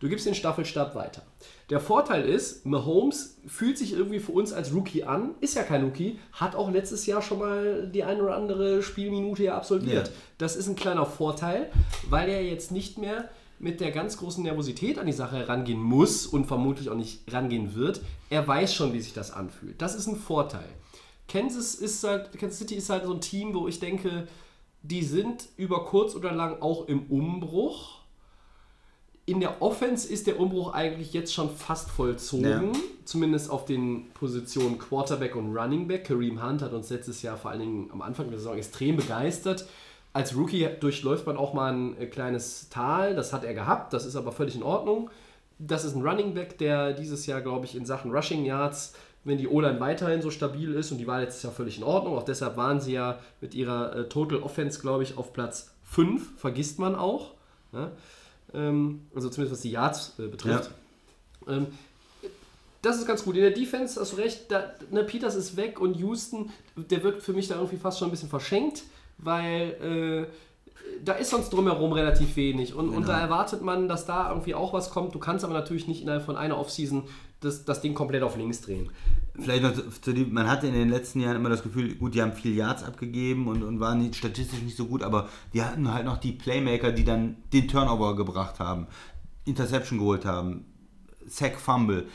Du gibst den Staffelstab weiter. Der Vorteil ist, Mahomes fühlt sich irgendwie für uns als Rookie an, ist ja kein Rookie, hat auch letztes Jahr schon mal die eine oder andere Spielminute ja absolviert. Ja. Das ist ein kleiner Vorteil, weil er jetzt nicht mehr mit der ganz großen Nervosität an die Sache herangehen muss und vermutlich auch nicht rangehen wird. Er weiß schon, wie sich das anfühlt. Das ist ein Vorteil. Kansas, ist halt, Kansas City ist halt so ein Team, wo ich denke, die sind über kurz oder lang auch im Umbruch. In der Offense ist der Umbruch eigentlich jetzt schon fast vollzogen, Ja. zumindest auf den Positionen Quarterback und Running Back. Kareem Hunt hat uns letztes Jahr vor allen Dingen am Anfang der Saison extrem begeistert. Als Rookie durchläuft man auch mal ein äh, kleines Tal, das hat er gehabt, das ist aber völlig in Ordnung. Das ist ein Running Back, der dieses Jahr, glaube ich, in Sachen Rushing Yards, wenn die O-Line weiterhin so stabil ist und die war letztes Jahr völlig in Ordnung, auch deshalb waren sie ja mit ihrer äh, Total Offense, glaube ich, auf Platz 5, vergisst man auch. Ja? Ähm, also zumindest was die Yards äh, betrifft. Ähm, das ist ganz gut. In der Defense hast du recht, da, ne, Peters ist weg und Houston, der wirkt für mich da irgendwie fast schon ein bisschen verschenkt, weil äh, da ist sonst drumherum relativ wenig. Und, und da erwartet man, dass da irgendwie auch was kommt. Du kannst aber natürlich nicht innerhalb von einer Offseason das, das Ding komplett auf links drehen. Vielleicht noch zu, die, man hatte in den letzten Jahren immer das Gefühl, gut, die haben viel Yards abgegeben und, und waren nicht, statistisch nicht so gut, aber die hatten halt noch die Playmaker, die dann den Turnover gebracht haben, Interception geholt haben, Sack Fumble.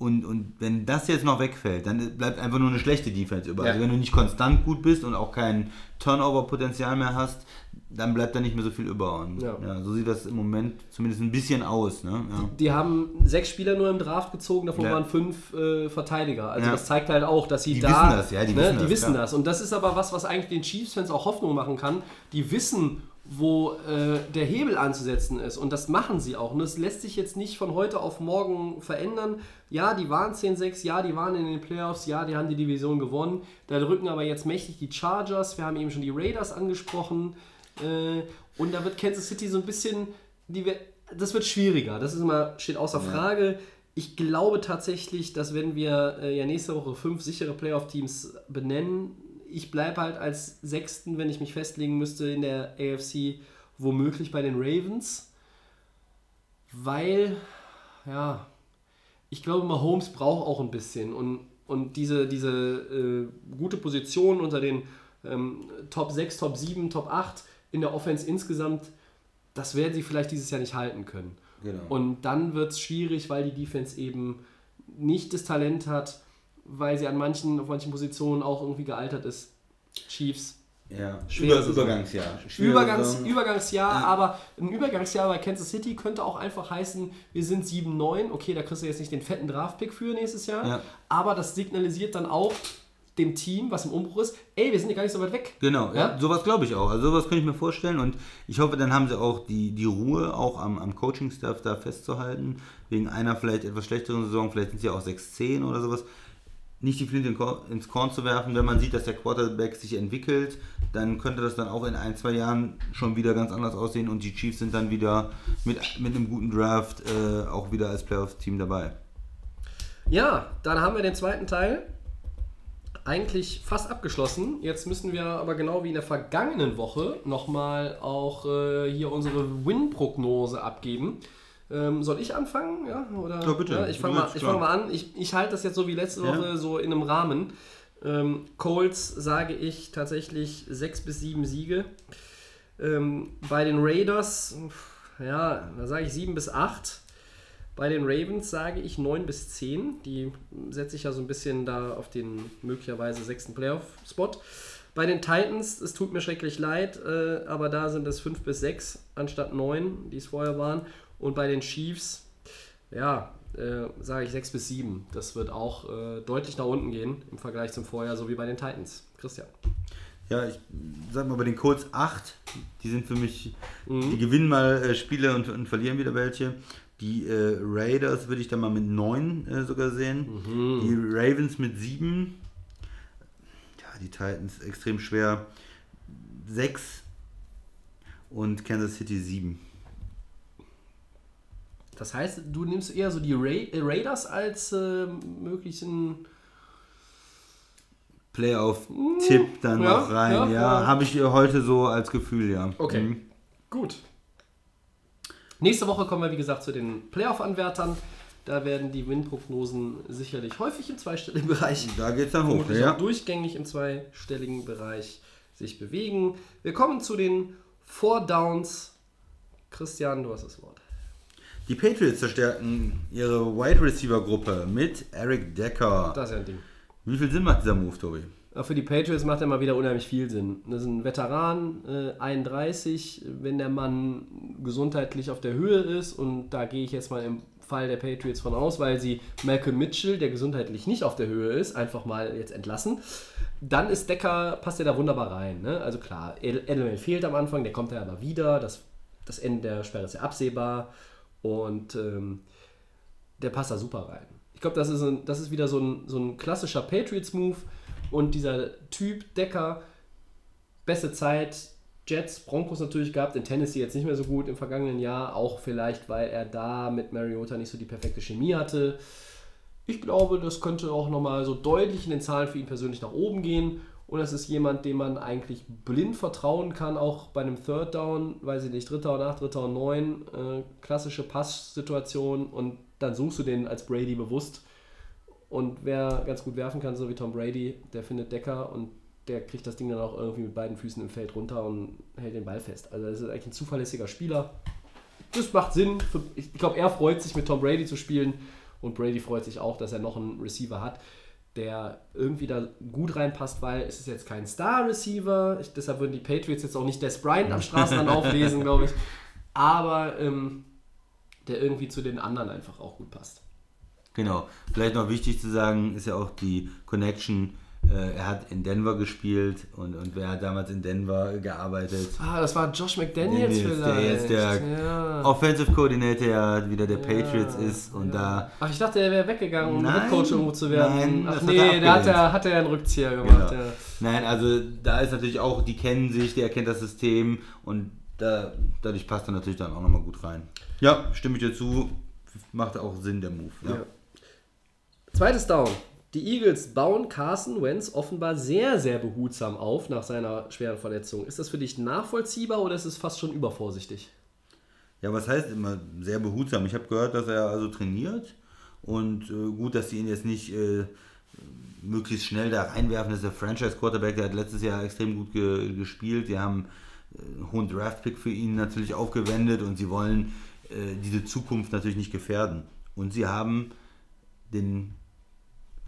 Und, und wenn das jetzt noch wegfällt, dann bleibt einfach nur eine schlechte Defense über. Ja. Also wenn du nicht konstant gut bist und auch kein Turnover-Potenzial mehr hast, dann bleibt da nicht mehr so viel über. Und Ja. ja. so sieht das im Moment zumindest ein bisschen aus. Ne? Ja. Die haben sechs Spieler nur im Draft gezogen, davon waren fünf äh, Verteidiger. Also das zeigt halt auch, dass sie Die da. wissen das, ja, die ne, wissen die das, wissen klar. das. Und das ist aber was, was eigentlich den Chiefs-Fans auch Hoffnung machen kann. Die wissen, wo äh, der Hebel anzusetzen ist. Und das machen sie auch. Und das lässt sich jetzt nicht von heute auf morgen verändern. Ja, die waren 10-6, ja, die waren in den Playoffs, ja, die haben die Division gewonnen. Da drücken aber jetzt mächtig die Chargers. Wir haben eben schon die Raiders angesprochen. Äh, und da wird Kansas City so ein bisschen. Die, das wird schwieriger. Das ist immer, steht außer Frage. Ich glaube tatsächlich, dass wenn wir äh, ja nächste Woche fünf sichere Playoff-Teams benennen, ich bleibe halt als Sechsten, wenn ich mich festlegen müsste, in der AFC womöglich bei den Ravens. Weil, ja, ich glaube, Mahomes braucht auch ein bisschen. Und, und diese, diese äh, gute Position unter den ähm, Top 6, Top 7, Top 8 in der Offense insgesamt, das werden sie vielleicht dieses Jahr nicht halten können. Genau. Und dann wird es schwierig, weil die Defense eben nicht das Talent hat, weil sie an manchen, auf manchen Positionen auch irgendwie gealtert ist. Chiefs. Ja, Über. Übergangsjahr. Übergangs. Übergangsjahr, Ja. aber ein Übergangsjahr bei Kansas City könnte auch einfach heißen, wir sind 7-9. Okay, da kriegst du jetzt nicht den fetten Draftpick für nächstes Jahr, Ja. aber das signalisiert dann auch dem Team, was im Umbruch ist, ey, wir sind ja gar nicht so weit weg. Genau, Ja? sowas glaube ich auch. Also sowas könnte ich mir vorstellen und ich hoffe, dann haben sie auch die, die Ruhe, auch am, am Coaching-Staff da festzuhalten. Wegen einer vielleicht etwas schlechteren Saison, vielleicht sind sie auch 6-10 oder sowas. Nicht die Flinte ins Korn zu werfen, wenn man sieht, dass der Quarterback sich entwickelt, dann könnte das dann auch in ein, zwei Jahren schon wieder ganz anders aussehen und die Chiefs sind dann wieder mit, mit einem guten Draft äh, auch wieder als Playoff-Team dabei. Ja, dann haben wir den zweiten Teil eigentlich fast abgeschlossen. Jetzt müssen wir aber genau wie in der vergangenen Woche nochmal auch äh, hier unsere Win-Prognose abgeben. Ähm, soll ich anfangen? Ja, oder? Ja, bitte. ich Du fange mal, ich fang mal an. Ich, ich halte das jetzt so wie letzte Ja. Woche so in einem Rahmen. Ähm, Colts sage ich tatsächlich sechs bis sieben Siege. Ähm, bei den Raiders, ja, da sage ich sieben bis acht. Bei den Ravens sage ich 9 bis 10. Die setze ich ja so ein bisschen da auf den möglicherweise sechsten Playoff-Spot. Bei den Titans, es tut mir schrecklich leid, äh, aber da sind es 5 bis 6 anstatt 9, die es vorher waren. Und bei den Chiefs, ja, äh, sage ich 6 bis 7. Das wird auch äh, deutlich nach unten gehen im Vergleich zum Vorjahr, so wie bei den Titans. Christian. Ja, ich sag mal bei den Colts 8, die sind für mich, die gewinnen mal äh, Spiele und, und verlieren wieder welche. Die äh, Raiders würde ich dann mal mit 9 äh, sogar sehen. Die Ravens mit 7. Ja, die Titans extrem schwer. 6 und Kansas City 7. Das heißt, du nimmst eher so die Ra äh, Raiders als äh, möglichen Playoff-Tipp dann ja, noch rein. ja, Ja, ja. habe ich heute so als Gefühl, ja. Okay. Mhm. Gut. Nächste Woche kommen wir, wie gesagt, zu den Playoff-Anwärtern. Da werden die Win-Prognosen sicherlich häufig im zweistelligen Bereich, Da geht's dann hoch, ja. durchgängig im zweistelligen Bereich sich bewegen. Wir kommen zu den Four Downs. Christian, du hast das Wort. Die Patriots zerstärken ihre Wide Receiver Gruppe mit Eric Decker. Das ist ja ein Ding. Wie viel Sinn macht dieser Move, Tobi? Aber Für die Patriots macht er mal wieder unheimlich viel Sinn. Das ist ein Veteran, äh, 31, wenn der Mann gesundheitlich auf der Höhe ist, und da gehe ich jetzt mal im Fall der Patriots von aus, weil sie Malcolm Mitchell, der gesundheitlich nicht auf der Höhe ist, einfach mal jetzt entlassen, dann ist Decker, passt er da wunderbar rein. Ne? Also klar, Ed- Edelman fehlt am Anfang, der kommt ja aber wieder, das, das Ende der Sperre ist ja absehbar und ähm, der passt da super rein. Ich glaube, das, ist das ist wieder so ein, so ein klassischer Patriots-Move. Und dieser Typ Decker, beste Zeit, Jets, Broncos natürlich gehabt, in Tennessee jetzt nicht mehr so gut im vergangenen Jahr, auch vielleicht, weil er da mit Mariota nicht so die perfekte Chemie hatte. Ich glaube, das könnte auch nochmal so deutlich in den Zahlen für ihn persönlich nach oben gehen. Und das ist jemand, dem man eigentlich blind vertrauen kann, auch bei einem Third Down, weiß ich nicht, dritter und acht, dritter und neun, äh, klassische Passsituation und dann suchst du den als Brady bewusst. Und wer ganz gut werfen kann, so wie Tom Brady, der findet Decker und der kriegt das Ding dann auch irgendwie mit beiden Füßen im Feld runter und hält den Ball fest. Also das ist eigentlich ein zuverlässiger Spieler. Das macht Sinn. Ich glaube, er freut sich mit Tom Brady zu spielen und Brady freut sich auch, dass er noch einen Receiver hat. Der irgendwie da gut reinpasst, weil es ist jetzt kein Star-Receiver, ich- deshalb würden die Patriots jetzt auch nicht Des Bryant am Straßenrand auflesen, glaube ich, aber ähm, der irgendwie zu den anderen einfach auch gut passt. Genau. Vielleicht noch wichtig zu sagen, ist ja auch die Connection. Äh, er hat in Denver gespielt und, und wer hat damals in Denver gearbeitet? Ah, das war Josh McDaniels Der vielleicht. jetzt der ja. Offensive Coordinator ja wieder der Patriots ist und da Ach, ich dachte, er wäre weggegangen, um Nein, Headcoach irgendwo zu werden. nein, Ach hat nee, er da hat er, hat er einen Rückzieher gemacht. Genau. Ja. Nein, also da ist natürlich auch, die kennen sich, der kennt das System und da, dadurch passt er natürlich dann auch nochmal gut rein. Ja, stimme ich dir zu, macht auch Sinn der Move. Ja. Ja. Zweites Down. Die Eagles bauen Carson Wentz offenbar sehr, sehr behutsam auf nach seiner schweren Verletzung. Ist das für dich nachvollziehbar oder ist es fast schon übervorsichtig? Ja, was heißt immer sehr behutsam? Ich habe gehört, dass er also trainiert und äh, gut, dass sie ihn jetzt nicht äh, möglichst schnell da reinwerfen. Das ist der Franchise-Quarterback, der hat letztes Jahr extrem gut ge gespielt. Die haben äh, einen hohen Draft-Pick für ihn natürlich aufgewendet und sie wollen äh, diese Zukunft natürlich nicht gefährden. Und sie haben den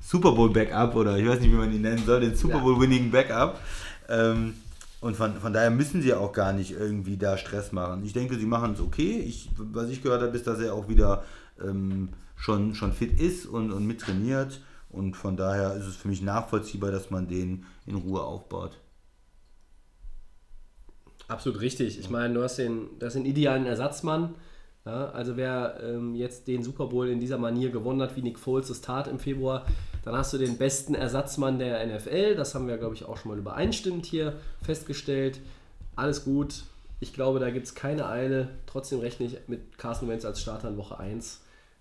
Super Bowl Backup oder ich weiß nicht, wie man ihn nennen soll, den Super. Bowl Winning Backup. Ähm, und von, von daher müssen sie auch gar nicht irgendwie da Stress machen. Ich denke, sie machen es okay. Ich, was ich gehört habe, ist, dass er auch wieder ähm, schon, schon fit ist und, und mittrainiert. Und von daher ist es für mich nachvollziehbar, dass man den in Ruhe aufbaut. Absolut richtig. Ich meine, du hast den, das ist den idealen Ersatzmann. Ja, also wer ähm, jetzt den Super Bowl in dieser Manier gewonnen hat, wie Nick Foles es tat im Februar, dann hast du den besten Ersatzmann der NFL. Das haben wir, glaube ich, auch schon mal übereinstimmend hier festgestellt. Alles gut. Ich glaube, da gibt es keine Eile. Trotzdem rechne ich mit Carson Wentz als Starter in Woche 1.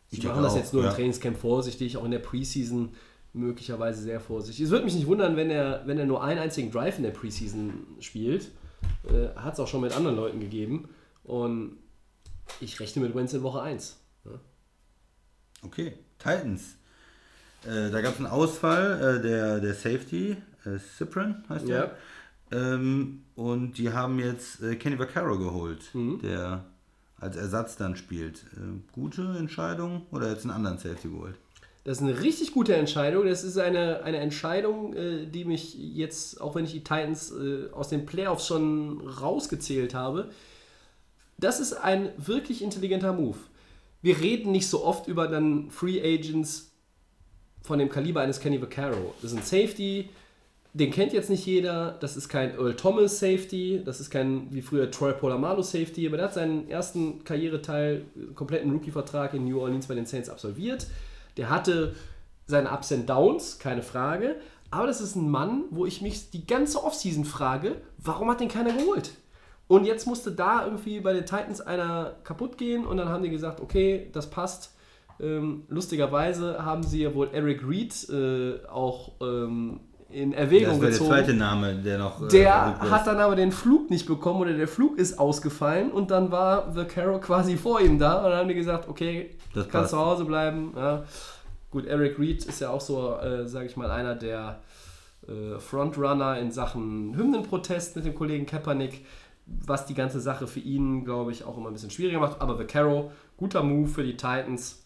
Sie Ich machen das auch, jetzt nur ja. im Trainingscamp vorsichtig, auch in der Preseason möglicherweise sehr vorsichtig. Es würde mich nicht wundern, wenn er, wenn er nur einen einzigen Drive in der Preseason spielt. Äh, Hat es auch schon mit anderen Leuten gegeben. Und ich rechne mit Wentz in Woche 1. Ja. Okay, Titans. Äh, da gab es einen Ausfall, äh, der, der Safety, äh, Cyprin heißt der. Ähm, und die haben jetzt äh, Kenny Vaccaro geholt, der als Ersatz dann spielt. Äh, gute Entscheidung oder jetzt einen anderen Safety geholt? Das ist eine richtig gute Entscheidung. Das ist eine, eine Entscheidung, äh, die mich jetzt, auch wenn ich die Titans äh, aus den Playoffs schon rausgezählt habe, das ist ein wirklich intelligenter Move. Wir reden nicht so oft über dann Free Agents von dem Kaliber eines Kenny Vaccaro. Das ist ein Safety, den kennt jetzt nicht jeder. Das ist kein Earl Thomas Safety, das ist kein wie früher Troy Polamalu Safety, aber der hat seinen ersten Karriereteil, kompletten Rookie-Vertrag in New Orleans bei den Saints absolviert. Der hatte seine Ups and Downs, keine Frage. Aber das ist ein Mann, wo ich mich die ganze Offseason frage, warum hat den keiner geholt? Und jetzt musste da irgendwie bei den Titans einer kaputt gehen und dann haben die gesagt, okay, das passt. Ähm, lustigerweise haben sie ja wohl Eric Reed äh, auch ähm, in Erwägung Das wäre der gezogen. zweite Name, der noch. äh, Der hat dann aber den Flug nicht bekommen oder der Flug ist ausgefallen und dann war The Carroll quasi vor ihm da und dann haben die gesagt, okay, Das kannst passt. zu Hause bleiben. Ja. Gut, Eric Reed ist ja auch so, äh, sage ich mal, einer der äh, Frontrunner in Sachen Hymnenprotest mit dem Kollegen Kaepernick, was die ganze Sache für ihn, glaube ich, auch immer ein bisschen schwieriger macht. Aber The Carroll, guter Move für die Titans.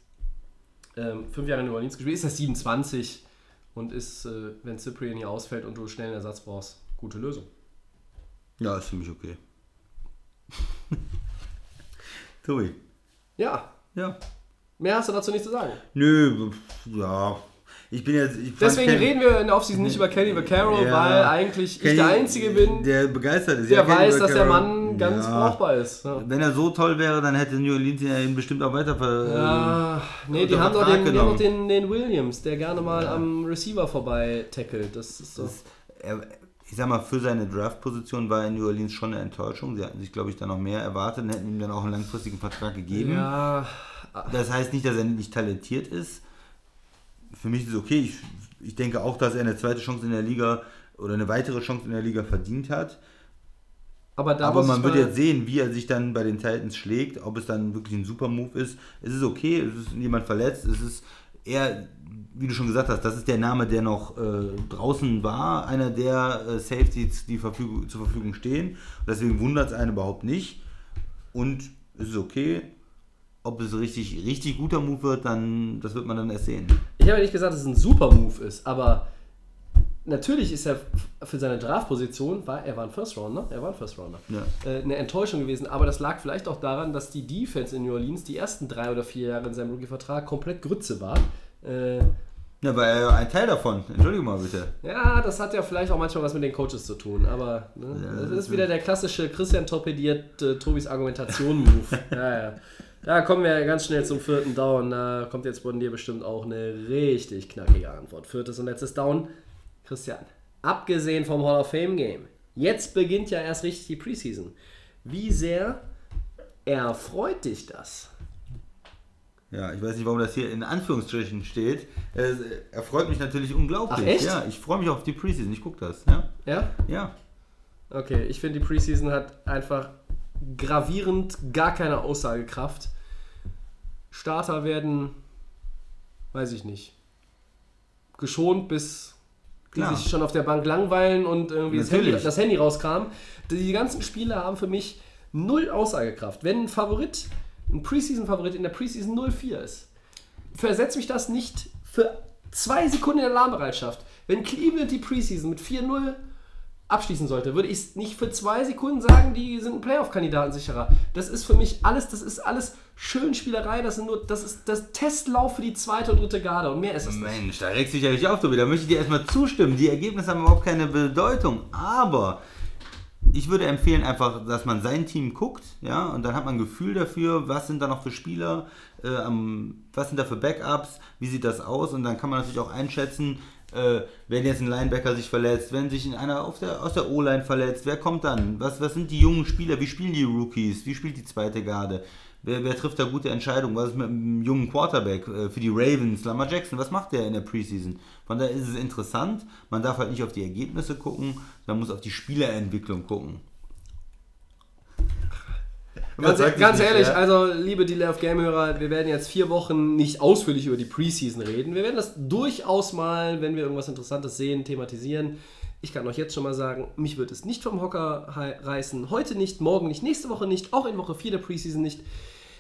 Ähm, fünf Jahre in New Orleans gespielt, ist er 27 und ist, äh, wenn Cyprian hier ausfällt und du schnell einen Ersatz brauchst, gute Lösung. Ja, ist für mich okay. Tobi. Ja, Ja. mehr hast du dazu nicht zu sagen. Nö, ja. Ich bin jetzt. Ich Deswegen Ken- reden wir in der Offseason nicht über Kenny Vaccaro, Ja. weil eigentlich Kenny- ich der Einzige bin, der begeistert ist. der Ja, weiß, dass der Mann ganz Ja. brauchbar ist. Wenn er so toll wäre, dann hätte New Orleans ihn bestimmt auch weiter ver ja nee, die haben doch den, die haben doch genommen. den, den Williams, der gerne mal am Receiver vorbei tackelt. Das ist so. Das, er, ich sag mal, für seine Draft-Position war in New Orleans schon eine Enttäuschung. Sie hatten sich, glaube ich, da noch mehr erwartet und hätten ihm dann auch einen langfristigen Vertrag gegeben. Ja, Das heißt nicht, dass er nicht talentiert ist. Für mich ist es okay. Ich, ich denke auch, dass er eine zweite Chance in der Liga oder eine weitere Chance in der Liga verdient hat. aber Aber man wird jetzt sehen, wie er sich dann bei den Titans schlägt, ob es dann wirklich ein super Move ist. Es ist okay, es ist jemand verletzt, es ist eher, wie du schon gesagt hast, das ist der Name, der noch äh, draußen war, einer der äh, Safeties, die Verfügung, zur Verfügung stehen. Deswegen wundert es einen überhaupt nicht. Und es ist okay. Ob es richtig, richtig guter Move wird, dann, das wird man dann erst sehen. Ich habe ja nicht gesagt, dass es ein super Move ist, aber natürlich ist er für seine Draftposition, war, er war ein First Rounder, er war ein First Rounder, Ja. äh, eine Enttäuschung gewesen, aber das lag vielleicht auch daran, dass die Defense in New Orleans die ersten drei oder vier Jahre in seinem Rookie-Vertrag komplett Grütze war. Äh, Ja, war ja ein Teil davon. Entschuldigung mal bitte. ja, das hat ja vielleicht auch manchmal was mit den Coaches zu tun, aber ne, Ja, das das ist wieder der klassische Christian torpediert äh, Tobis Argumentation-Move. ja, ja. Da kommen wir ganz schnell zum vierten Down. Da kommt jetzt von dir bestimmt auch eine richtig knackige Antwort. Viertes und letztes Down. Christian, abgesehen vom Hall of Fame Game, jetzt beginnt ja erst richtig die Preseason. Wie sehr erfreut dich das? Ja, ich weiß nicht, warum das hier in Anführungsstrichen steht. Es erfreut mich natürlich unglaublich. Ach, echt? Ja, ich freue mich auf die Preseason. Ich gucke das. Ja, Ja? ja. Okay, ich finde, die Preseason hat einfach gravierend gar keine Aussagekraft. Starter werden, weiß ich nicht, geschont, bis die Klar. sich schon auf der Bank langweilen und irgendwie das. Handy, das Handy rauskam. Die ganzen Spiele haben für mich null Aussagekraft. Wenn ein Favorit, ein Preseason-Favorit in der Preseason 04 ist, versetzt mich das nicht für zwei Sekunden in Alarmbereitschaft. Wenn Cleveland die Preseason mit 4-0 abschließen sollte, würde ich nicht für zwei Sekunden sagen, die sind ein Playoff-Kandidaten sicherer. Das ist für mich alles, das ist alles Schönspielerei, das sind nur, das ist das Testlauf für die zweite und dritte Garde und mehr ist es nicht. Mensch, da regst du dich ja richtig auf, Tobi. Da möchte ich dir erstmal zustimmen. Die Ergebnisse haben überhaupt keine Bedeutung. Aber ich würde empfehlen einfach, dass man sein Team guckt, ja, und dann hat man ein Gefühl dafür, was sind da noch für Spieler, äh, was sind da für Backups, wie sieht das aus und dann kann man natürlich auch einschätzen, äh, wenn jetzt ein Linebacker sich verletzt, wenn sich in einer der, aus der O-Line verletzt, wer kommt dann? Was, was sind die jungen Spieler? Wie spielen die Rookies? Wie spielt die zweite Garde? Wer, wer trifft da gute Entscheidungen? Was ist mit einem jungen Quarterback äh, für die Ravens? Lamar Jackson, was macht der in der Preseason? Von daher ist es interessant. Man darf halt nicht auf die Ergebnisse gucken, man muss auf die Spielerentwicklung gucken. Ganz, ganz nicht, ehrlich, ja? also liebe Delay of Game-Hörer, wir werden jetzt vier Wochen nicht ausführlich über die Preseason reden. Wir werden das durchaus mal, wenn wir irgendwas Interessantes sehen, thematisieren. Ich kann euch jetzt schon mal sagen, mich wird es nicht vom Hocker reißen. Heute nicht, morgen nicht, nächste Woche nicht, auch in Woche 4 der Preseason nicht.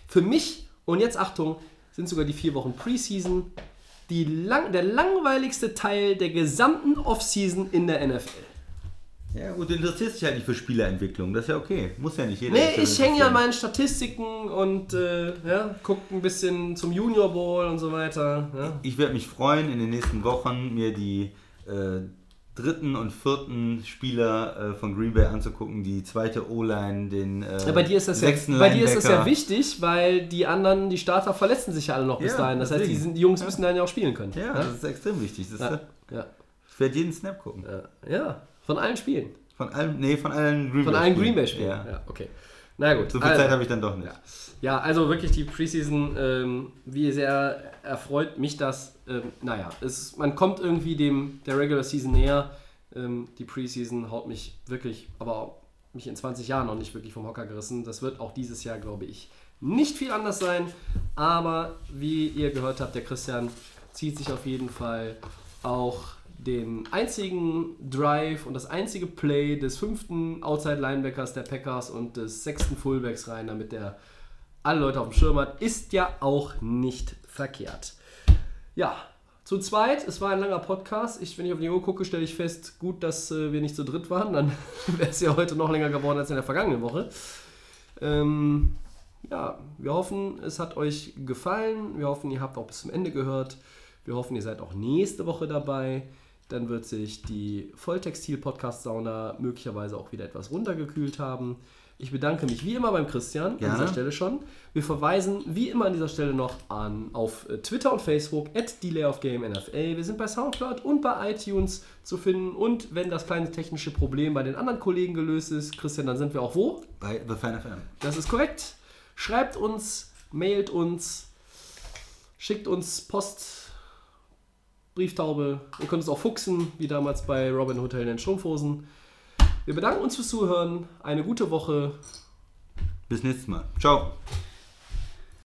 Für mich, und jetzt Achtung, sind sogar die vier Wochen Preseason die lang, der langweiligste Teil der gesamten Offseason in der NFL. Ja gut, du interessierst dich halt nicht für Spielerentwicklung, das ist ja okay. Muss ja nicht jeder. Nee, ich hänge ja an meinen Statistiken und äh, ja, guck ein bisschen zum Junior Bowl und so weiter. Ja. Ich werde mich freuen, in den nächsten Wochen mir die äh, dritten und vierten Spieler äh, von Green Bay anzugucken, die zweite O-Line, den äh, Ja, bei dir ist das ja, sechsten bei dir ist das ja wichtig, weil die anderen, die Starter verletzen sich ja alle noch bis Ja, dahin. Das heißt, die, deswegen. sind, die Jungs müssen dann ja auch spielen können. Ja, das ist extrem wichtig. Das ja. ist, ja. Ich werde jeden Snap gucken. ja. Von allen Spielen. Von allen, nee, von allen Green Von Bay allen Spielen. Green Bay Spielen. Ja. Ja. okay. Na gut. So viel also, Zeit habe ich dann doch nicht. Ja, also wirklich die Preseason, ähm, wie sehr erfreut mich das. Ähm, naja, es, man kommt irgendwie dem der Regular Season näher. Ähm, die Preseason haut mich wirklich, aber mich in 20 Jahren noch nicht wirklich vom Hocker gerissen. Das wird auch dieses Jahr, glaube ich, nicht viel anders sein. Aber wie ihr gehört habt, der Christian zieht sich auf jeden Fall auch den einzigen Drive und das einzige Play des fünften Outside Linebackers der Packers und des sechsten Fullbacks rein, damit der alle Leute auf dem Schirm hat, ist ja auch nicht verkehrt. Ja, zu zweit, es war ein langer Podcast. Ich, wenn ich auf die Uhr gucke, stelle ich fest, gut, dass äh, wir nicht zu dritt waren. Dann wäre es ja heute noch länger geworden als in der vergangenen Woche. Ähm, ja, wir hoffen, es hat euch gefallen. Wir hoffen, ihr habt auch bis zum Ende gehört. Wir hoffen, ihr seid auch nächste Woche dabei. Dann wird sich die Volltextil-Podcast-Sauna möglicherweise auch wieder etwas runtergekühlt haben. Ich bedanke mich wie immer beim Christian an Gerne. dieser Stelle schon. Wir verweisen wie immer an dieser Stelle noch an auf äh, Twitter und Facebook at NFL. Wir sind bei Soundcloud und bei iTunes zu finden. Und wenn das kleine technische Problem bei den anderen Kollegen gelöst ist, Christian, dann sind wir auch wo? Bei The Fan FM. Das ist korrekt. Schreibt uns, mailt uns, schickt uns Post, Brieftaube. Ihr könnt es auch fuchsen, wie damals bei Robin Hood in den Strumpfhosen. Wir bedanken uns fürs Zuhören. Eine gute Woche. Bis nächstes Mal. Ciao.